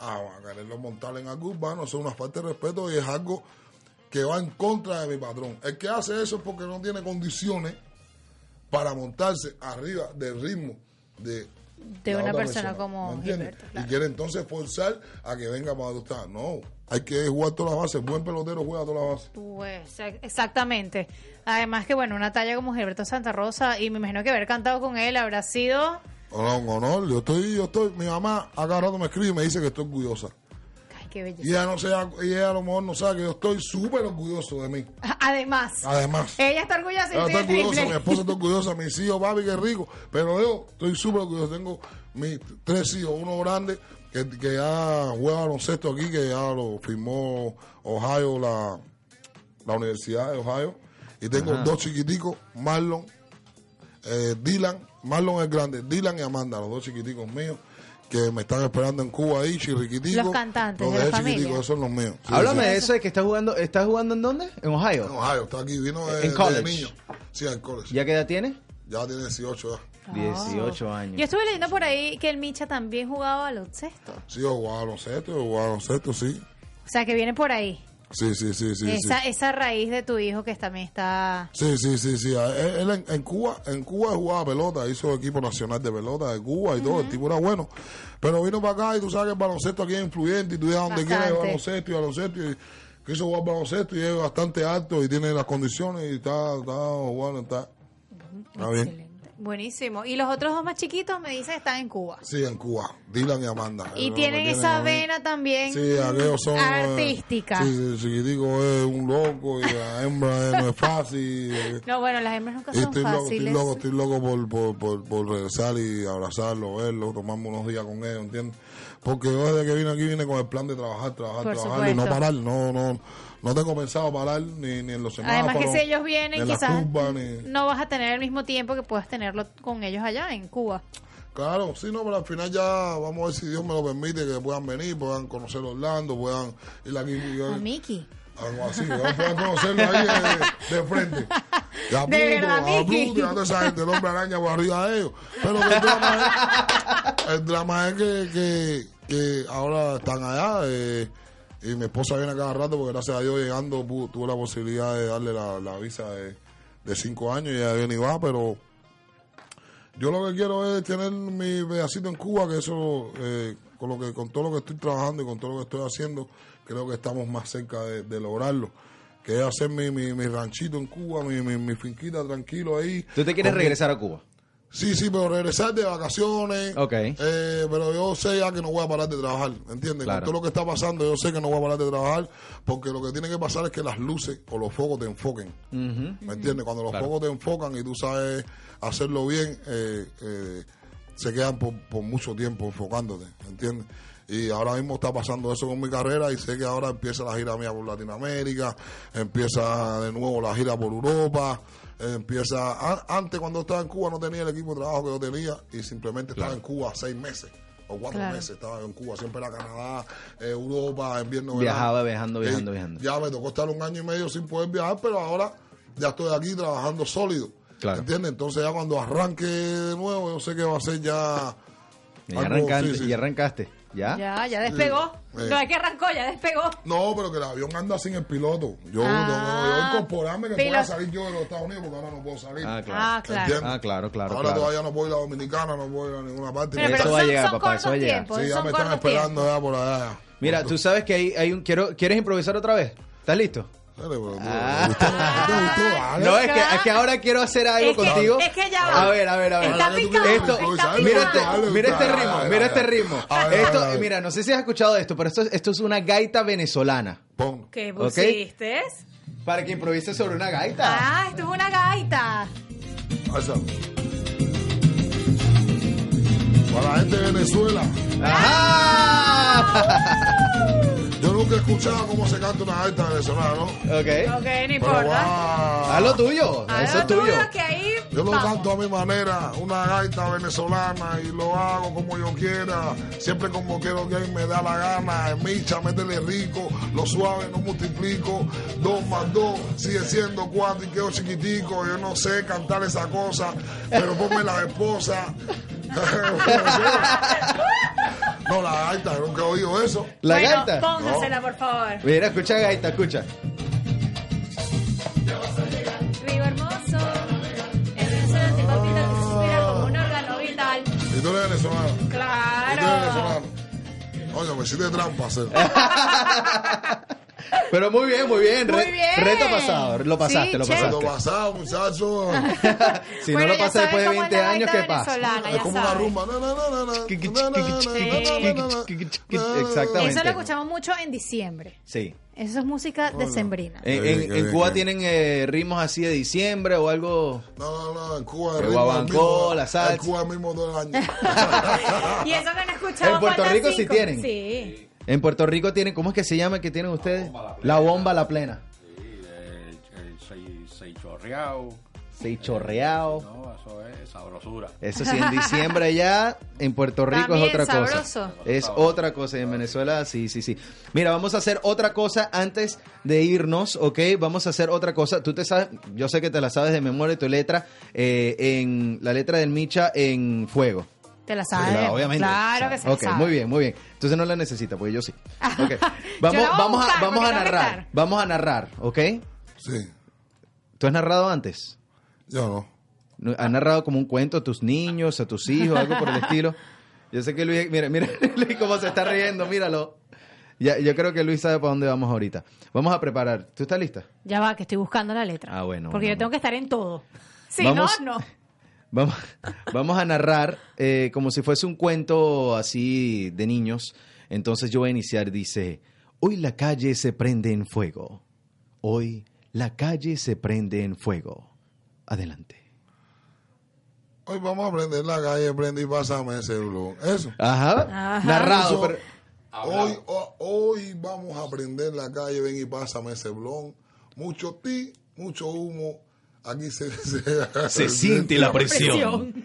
Ah, a quererlo montar en algo urbano, eso es una falta de respeto y es algo que va en contra de mi patrón. El que hace eso es porque no tiene condiciones para montarse arriba del ritmo de, De la una persona como. Gilberto, claro. Y quiere entonces forzar a que venga para donde. No, hay que jugar todas las bases. Buen pelotero juega todas las bases. Pues, exactamente. Además que, bueno, una talla como Gilberto Santa Rosa, y me imagino que haber cantado con él habrá sido... Honor, un honor. Yo estoy, yo estoy, mi mamá a cada rato me escribe y me dice que estoy orgullosa. Ay, qué belleza. Y ella no sea, y ella a lo mejor no sabe que yo estoy súper orgulloso de mí. Además, Además. ella está orgullosa Ella está orgullosa, mi esposa está orgullosa, mis hijos, papi, qué rico. Pero yo estoy súper orgulloso. Tengo mis tres hijos, uno grande que, que ya juega baloncesto aquí, que ya lo firmó Ohio, la, la Universidad de Ohio. Y tengo dos chiquiticos, Marlon, eh, Dylan, Marlon es grande, Dylan y Amanda, los dos chiquiticos míos, que me están esperando en Cuba ahí, chirriquiticos. Los cantantes los de la de familia. esos son los míos. Sí, Háblame sí. de eso de que estás jugando, ¿estás jugando en dónde? ¿En Ohio? En Ohio, está aquí, vino de, En de college. niño. Sí, en college. ¿Ya qué edad tienes? Ya tiene 18 ya. 18 Oh. años. Yo estuve leyendo por ahí que el Micha también jugaba baloncesto. Sí, yo jugaba baloncesto, yo jugaba baloncesto, sí. O sea, que viene por ahí. Sí, sí, sí, sí. esa, sí. esa raíz de tu hijo que también está... Sí, sí, sí, sí. Él, él en, en Cuba, en Cuba jugaba pelota, hizo equipo nacional de pelota de Cuba y todo, el tipo era bueno. Pero vino para acá y tú sabes que el baloncesto aquí es influyente y tú dejas donde quieras baloncesto y baloncesto y quiso jugar baloncesto y es bastante alto y tiene las condiciones y está, está jugando, está, está bien. Buenísimo. Y los otros dos más chiquitos me dicen que están en Cuba. Sí, en Cuba, Dylan y Amanda. Y tienen esa vena también Sí, eh, artística. Sí, sí, chiquitico es un loco y la hembra es- no es fácil. eh. No, bueno, las hembras nunca Y son estoy loco, estoy fáciles. loco, estoy loco por, por, por, por regresar y abrazarlo, verlo, tomarme unos días con ellos, ¿entiendes? Porque yo desde que vine aquí vine con el plan de trabajar, trabajar, Por trabajar y no parar, no, no, no tengo pensado parar ni, ni en los semáforos. Además que si ellos vienen, quizás ni- no vas a tener el mismo tiempo que puedas tenerlo con ellos allá en Cuba. Claro, sí, no, pero al final ya vamos a ver si Dios me lo permite que puedan venir, puedan conocer Orlando, puedan ir aquí. yo- A Mickey. Algo así, puedan conocerlo ahí de, de frente. Y a De verdad, a Mickey. Pluto y a toda esa gente, el hombre araña por arriba de ellos. Pero el drama es, el drama es que, que, que ahora están allá eh, y mi esposa viene cada rato porque gracias a Dios llegando pu- tuve la posibilidad de darle la, la visa de, de cinco años y ella viene y va, pero yo lo que quiero es tener mi pedacito en Cuba, que eso, eh, con, lo que, con todo lo que estoy trabajando y con todo lo que estoy haciendo, creo que estamos más cerca de, de lograrlo. Que es hacer mi, mi, mi ranchito en Cuba, mi, mi, mi finquita tranquilo ahí. ¿Tú te quieres regresar a Cuba? Sí, sí, pero regresar de vacaciones. Ok. Eh, pero yo sé ya que no voy a parar de trabajar, ¿entiendes? Claro. Con todo lo que está pasando, yo sé que no voy a parar de trabajar, porque lo que tiene que pasar es que las luces o los focos te enfoquen. ¿Me entiendes? Cuando los Claro. focos te enfocan y tú sabes hacerlo bien, eh, eh, se quedan por, por mucho tiempo enfocándote, ¿entiendes? Y ahora mismo está pasando eso con mi carrera y sé que ahora empieza la gira mía por Latinoamérica, empieza de nuevo la gira por Europa, empieza... a- antes cuando estaba en Cuba no tenía el equipo de trabajo que yo tenía y simplemente estaba en Cuba seis meses o cuatro Claro. meses, estaba en Cuba, siempre era Canadá, eh, Europa, invierno, Viajaba, verano. viajando, Y viajando, viajando. Ya me tocó estar un año y medio sin poder viajar, pero ahora ya estoy aquí trabajando sólido. Claro. ¿Entiendes? Entonces ya cuando arranque de nuevo, yo sé que va a ser ya... Ya algo- arrancaste. sí, sí. ya arrancaste. ¿Ya? Ya, ya despegó. Sí. No es que arrancó, ya despegó. No, pero que el avión anda sin el piloto. Yo, Ah. no, yo incorporarme que pueda salir yo de los Estados Unidos porque ahora no puedo salir. Ah, claro. Ah, claro. Ah, claro, claro, Ahora claro. todavía no puedo ir a la Dominicana, no puedo ir a ninguna parte. Pero, Eso va a llegar, papá, eso va a llegar. sí, ya me están esperando ya por allá. Mira, tú sabes que hay, hay un... Quiero, ¿Quieres improvisar otra vez? ¿Estás listo? Dale, pero tú- Ah. ¿te gustó? ¿Te gustó? Dale. No, es que, es que ahora quiero hacer algo Es que- contigo. es que ya va. A ver, a ver, a ver. Está picado, Esto, está mira este, dale, mira este ritmo, mira este ritmo. Esto, mira, no sé si has escuchado esto, pero esto, esto es una gaita venezolana. Pon. ¿Qué pusiste? Para que improvises sobre una gaita. Ah, esto es una gaita. Para la gente de Venezuela, ¡Ajá! nunca he escuchado cómo se canta una gaita venezolana, ¿no? ok. Ok, no importa. va. Haz lo tuyo. Haz Eso lo es tuyo. tuyo, que ahí Yo lo vamos. canto a mi manera, una gaita venezolana y lo hago como yo quiera, siempre como quiero que me da la gana. Micha, métele rico, lo suave no multiplico, dos más dos sigue siendo cuatro y quedo chiquitico. Yo no sé cantar esa cosa, pero ponme la esposa. no, la gaita, nunca he oído eso. La bueno, gaita. Póngasela, por favor. Mira, escucha gaita, escucha. Vivo hermoso. El Venezuela te palpita que suspira como un órgano vital. Y tú eres venezolano. Y tú eres Claro. venezolano. Oye, me hiciste trampa hacer. Pero muy bien, muy bien. Re, muy bien. Reto pasado, lo pasaste, sí, lo pasaste. Reto pasado, muchacho. si bueno, no lo pasa después de 20 años, ¿qué pasa? Es como una rumba. Exactamente. Eso lo escuchamos mucho en diciembre. Sí. Eso es música decembrina. En, en, en Cuba tienen eh, ritmos así de diciembre o algo. No, no, no, en Cuba el guabancó, la salsa. En Cuba mismo todo el año. y eso que no escuchamos. En Puerto Rico sí tienen. Sí. En Puerto Rico tienen, ¿cómo es que se llama que tienen ustedes? bomba, la La bomba, la plena. Sí, el, el seis, seis chorreado. seis chorreado. No, eso es sabrosura. Eso sí, en diciembre allá, en Puerto Rico También es otra sabroso. cosa. Es otra cosa. y En Venezuela, sí, sí, sí. Mira, vamos a hacer otra cosa antes de irnos, ¿ok? Vamos a hacer otra cosa. Tú te sabes, yo sé que te la sabes de memoria, tu letra, eh, en la letra del Micha en fuego. Te la sabes. Claro, obviamente. Claro que la Ok, sabe. muy bien, muy bien. Entonces no la necesita, porque yo sí. Ok. Vamos, Yo a vamos, a, vamos a narrar. Vamos a narrar, ¿ok? Sí, ¿Tú has narrado antes? yo no. ¿No- ¿Has narrado como un cuento a tus niños, a tus hijos, algo por el estilo? Yo sé que Luis, mira, mira Luis cómo se está riendo, míralo. Ya, yo creo que Luis sabe para dónde vamos ahorita. Vamos a preparar. ¿Tú estás lista? Ya va, que estoy buscando la letra. Ah, bueno, Porque bueno, yo tengo que estar en todo. Si Vamos- no, no. Vamos, vamos a narrar eh, como si fuese un cuento así de niños. Entonces yo voy a iniciar. Dice, hoy la calle se prende en fuego. Hoy la calle se prende en fuego. Adelante. Hoy vamos a prender la calle, prende y pásame ese blog. Eso. Ajá. Ajá. Narrado. Eso. pero- Hoy, ho- hoy vamos a prender la calle, ven y pásame ese blon. Mucho ti, mucho humo. Aquí se, se, Se siente la presión.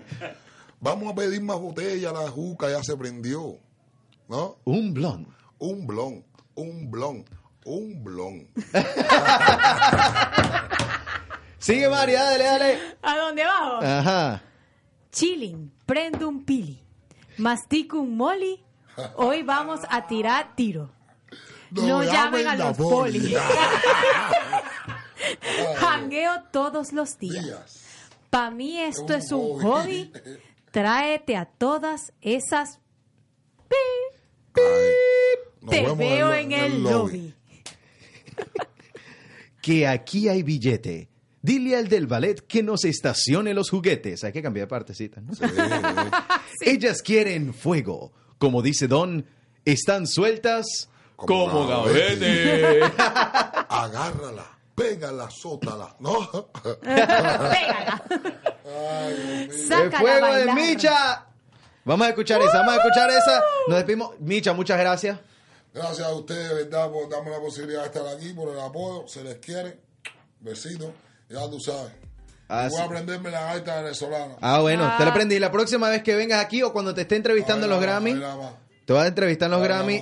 Vamos a pedir más botella, la juca ya se prendió. ¿No? Un blond. Un blon, un blon, un blon. Sigue, María, dale, dale. ¿A dónde bajo? Ajá. Chilling, prendo un pili, mastico un moli, hoy vamos a tirar tiro. No, llamen a los poli. poli. Jangueo todos los días. Días. Pa' mí esto Un es un hobby. hobby. Tráete a todas esas. Ay, Te veo en el lobby. Que aquí hay billete. Dile al del ballet que nos estacione los juguetes. Hay que cambiar de partecita, ¿no? Sí, sí. Ellas quieren fuego. Como dice Don, están sueltas como, Como gavete. Agárrala, pégala, sótala. ¿No? Pégala. ¡El Sácala a fuego de. Micha! Vamos a escuchar esa, vamos a escuchar esa. Nos despedimos. Micha, muchas gracias. Gracias a ustedes, ¿verdad? Por darme la posibilidad de estar aquí, por el apoyo. Se les quiere. Besitos. Ya tú sabes. Ah, Voy a aprenderme la gaita venezolana. Ah, bueno, Ah. te la aprendí. La próxima vez que vengas aquí o cuando te esté entrevistando en los Grammy, te vas a entrevistar en los Grammy.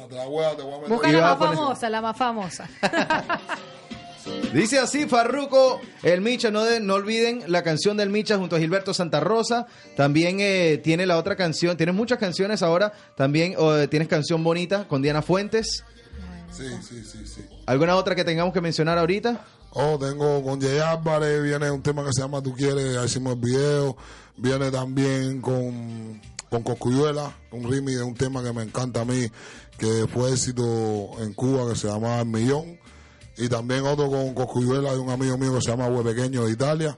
Busca la más famosa, la más famosa. Dice así Farruco, el Micha, no, de- no olviden la canción del Micha junto a Gilberto Santa Rosa. También eh, tiene la otra canción, tienes muchas canciones ahora. También eh, tienes canción bonita con Diana Fuentes. Sí, sí, sí, sí. ¿Alguna otra que tengamos que mencionar ahorita? Oh, tengo con Jay Álvarez, viene un tema que se llama Tú quieres, ya hicimos el video. Viene también con, con Coscuyuela, un remix de un tema que me encanta a mí, que fue éxito en Cuba, que se llama El Millón. Y también otro con Coscuyuela de un amigo mío que se llama Hue Pequeño de Italia.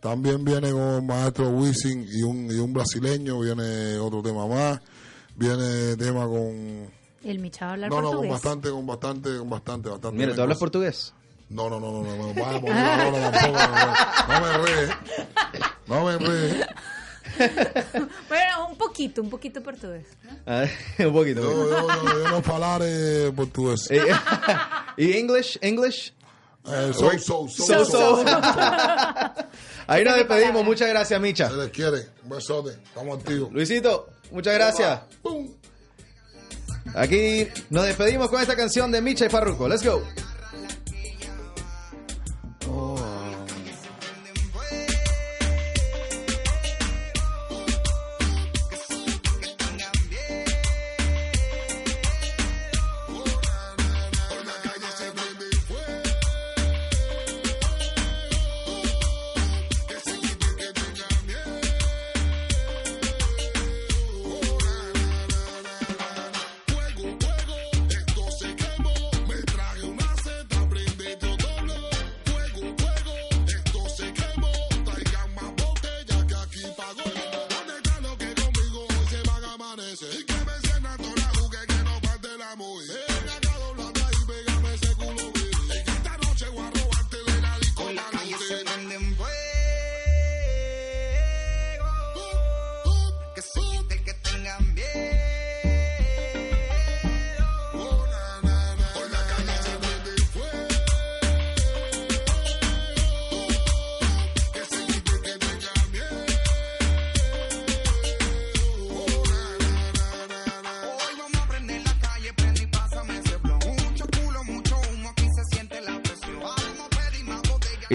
También viene con Maestro Wisin y un, y un brasileño, viene otro tema más. Viene tema con... El Micha va a hablar No, no, con bastante, con bastante, con bastante, bastante. Mira, ¿tú hablas portugués? No, no, no, no, no, no, me vaya a poner ahora tampoco. No, no me ríe. No me ríe. Bueno, un poquito, un poquito portugués. ¿no? Ah, un poquito. Yo, yo, yo, yo no falaré portugués. Eh, ¿Y English? English? Eh, so, so, so, So, so, so. so. Ahí nos despedimos. Muchas gracias, Micha. Se les quiere. Un besote. Estamos activos. Luisito, muchas gracias. Aquí nos despedimos con esta canción de Micha y Farruko. Let's go.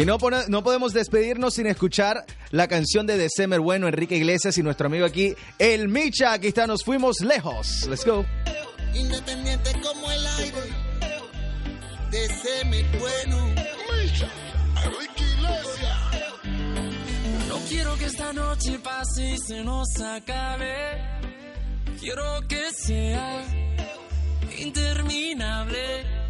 Y no, pone, no podemos despedirnos sin escuchar la canción de December Bueno, Enrique Iglesias y nuestro amigo aquí, el Micha. Aquí está, nos fuimos lejos. Let's go. Independiente como el aire, December Bueno, Micha, Enrique Iglesias. No quiero que esta noche pase y se nos acabe. Quiero que sea interminable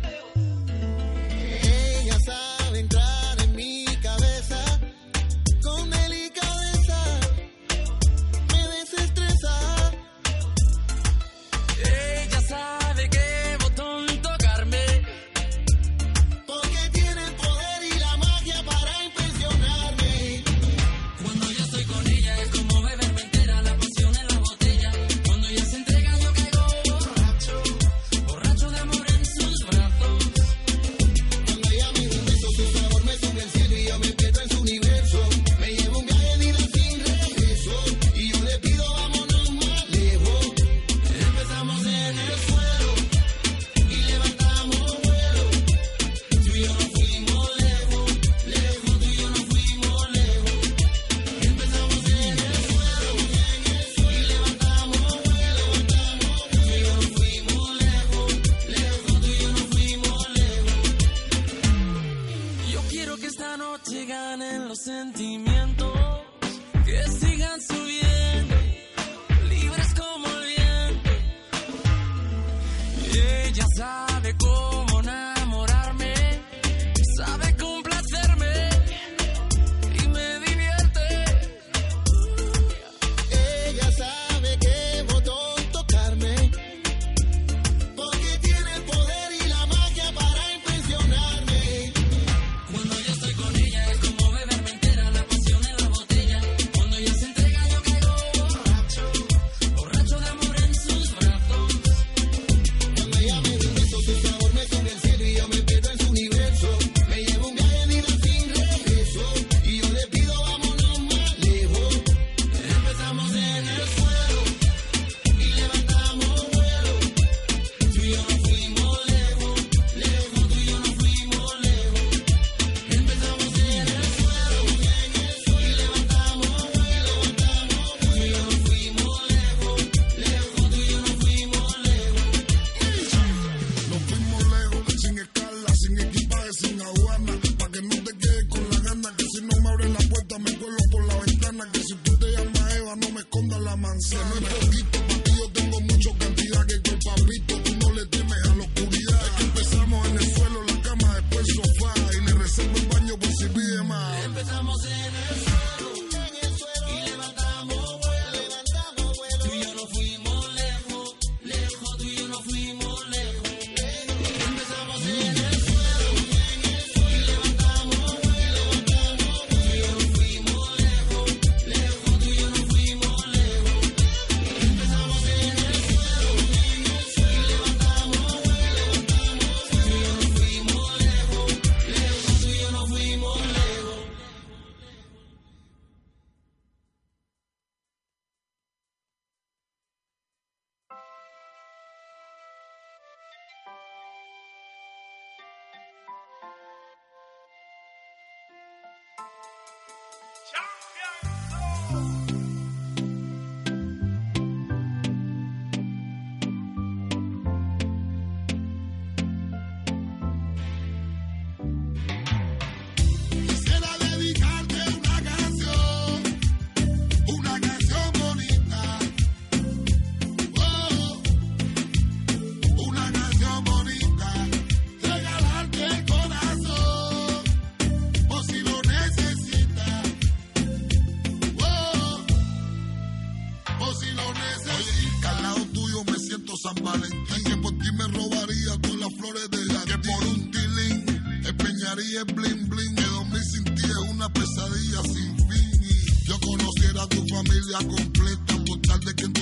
tamales. Que por ti me robaría con las flores de la Que por un tilín empeñaría el bling bling. Que dormir sin ti es una pesadilla sin fin. Yo conociera tu familia completa por tal de que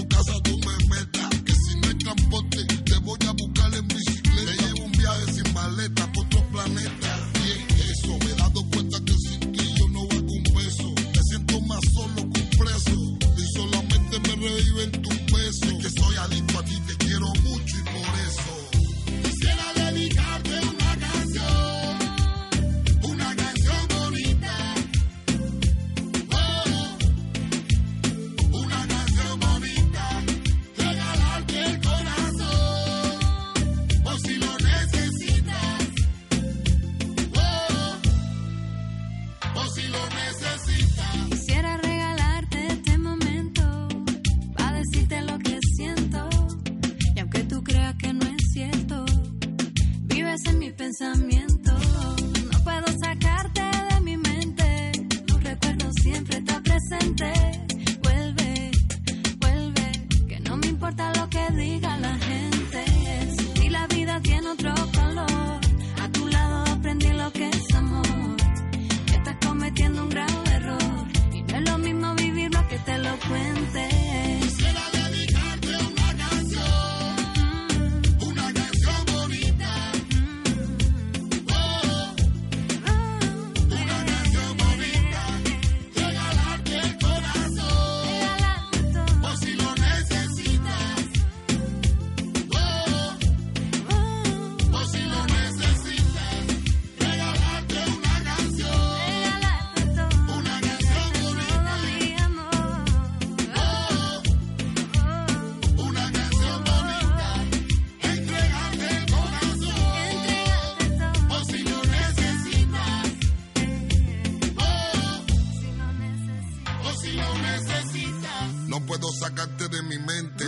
No puedo sacarte de mi mente.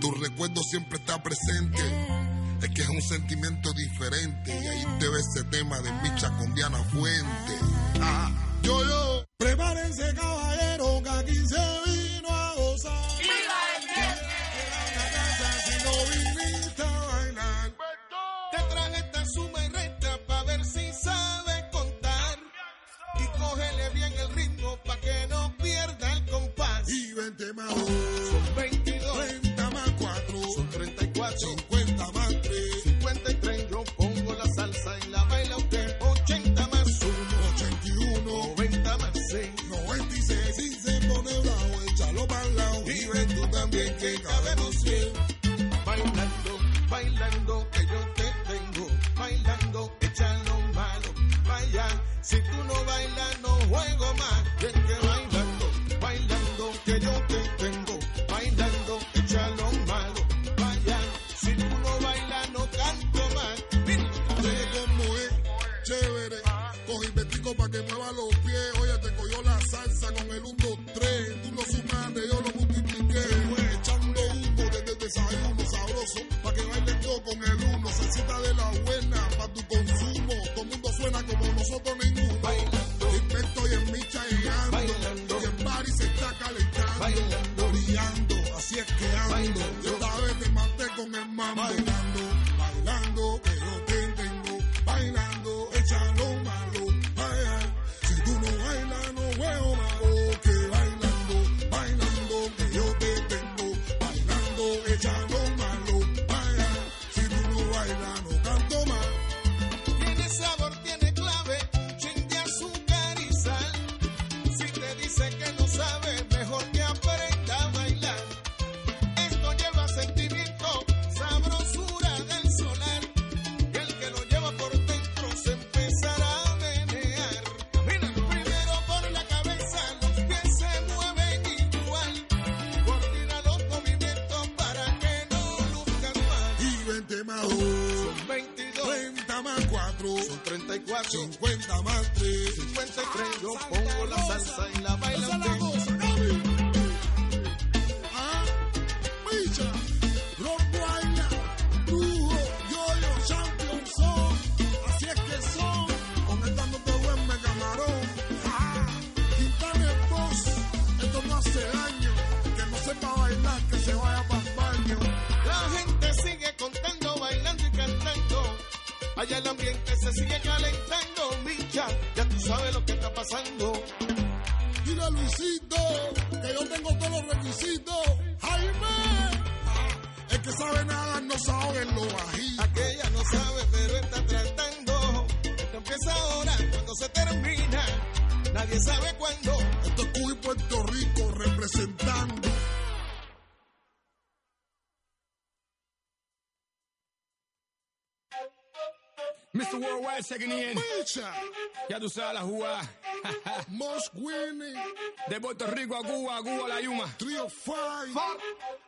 Tu recuerdo siempre está presente. Es que es un sentimiento diferente. Y ahí te ve ese tema de Micha con Diana Fuente. Ah, yo, yo. hago 50 más 3, 53 yo pongo la salsa y la bailan Ah, picha, rock yo-yo, champion son, así es que son, con esta no te duerme camarón. Ah, Quintana el esto no hace daño, que no sepa bailar, que se vaya para el baño. La gente sigue contando, bailando y cantando, allá el ambiente se sigue seguirían. Mecha. Ya tú sabes la jugada. Mos Winnie. De Puerto Rico a Cuba, a Cuba a la Yuma. Trio Five.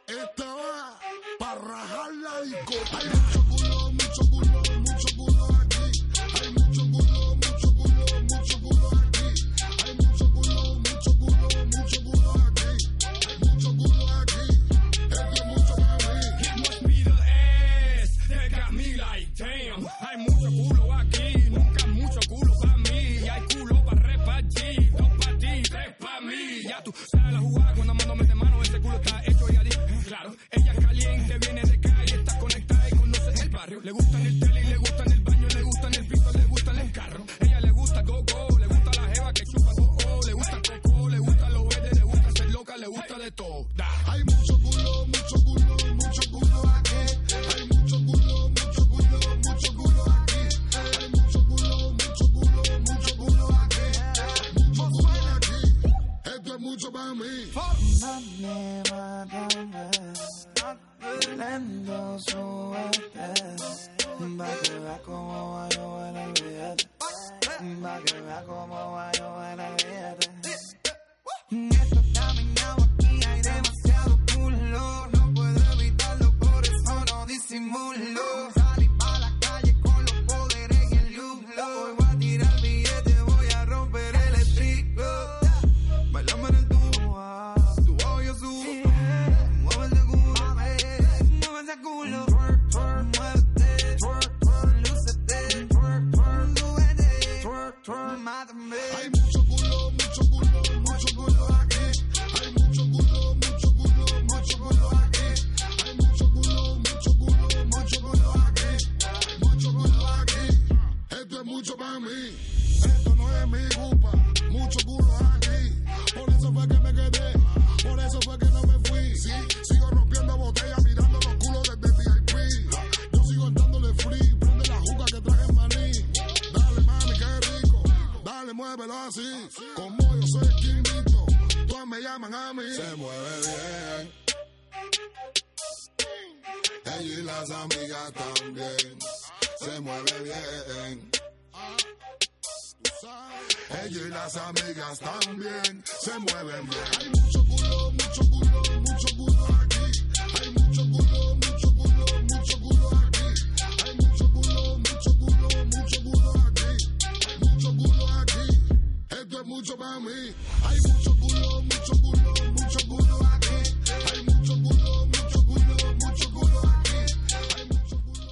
Esta va para rajar la discoteca. Le gustan el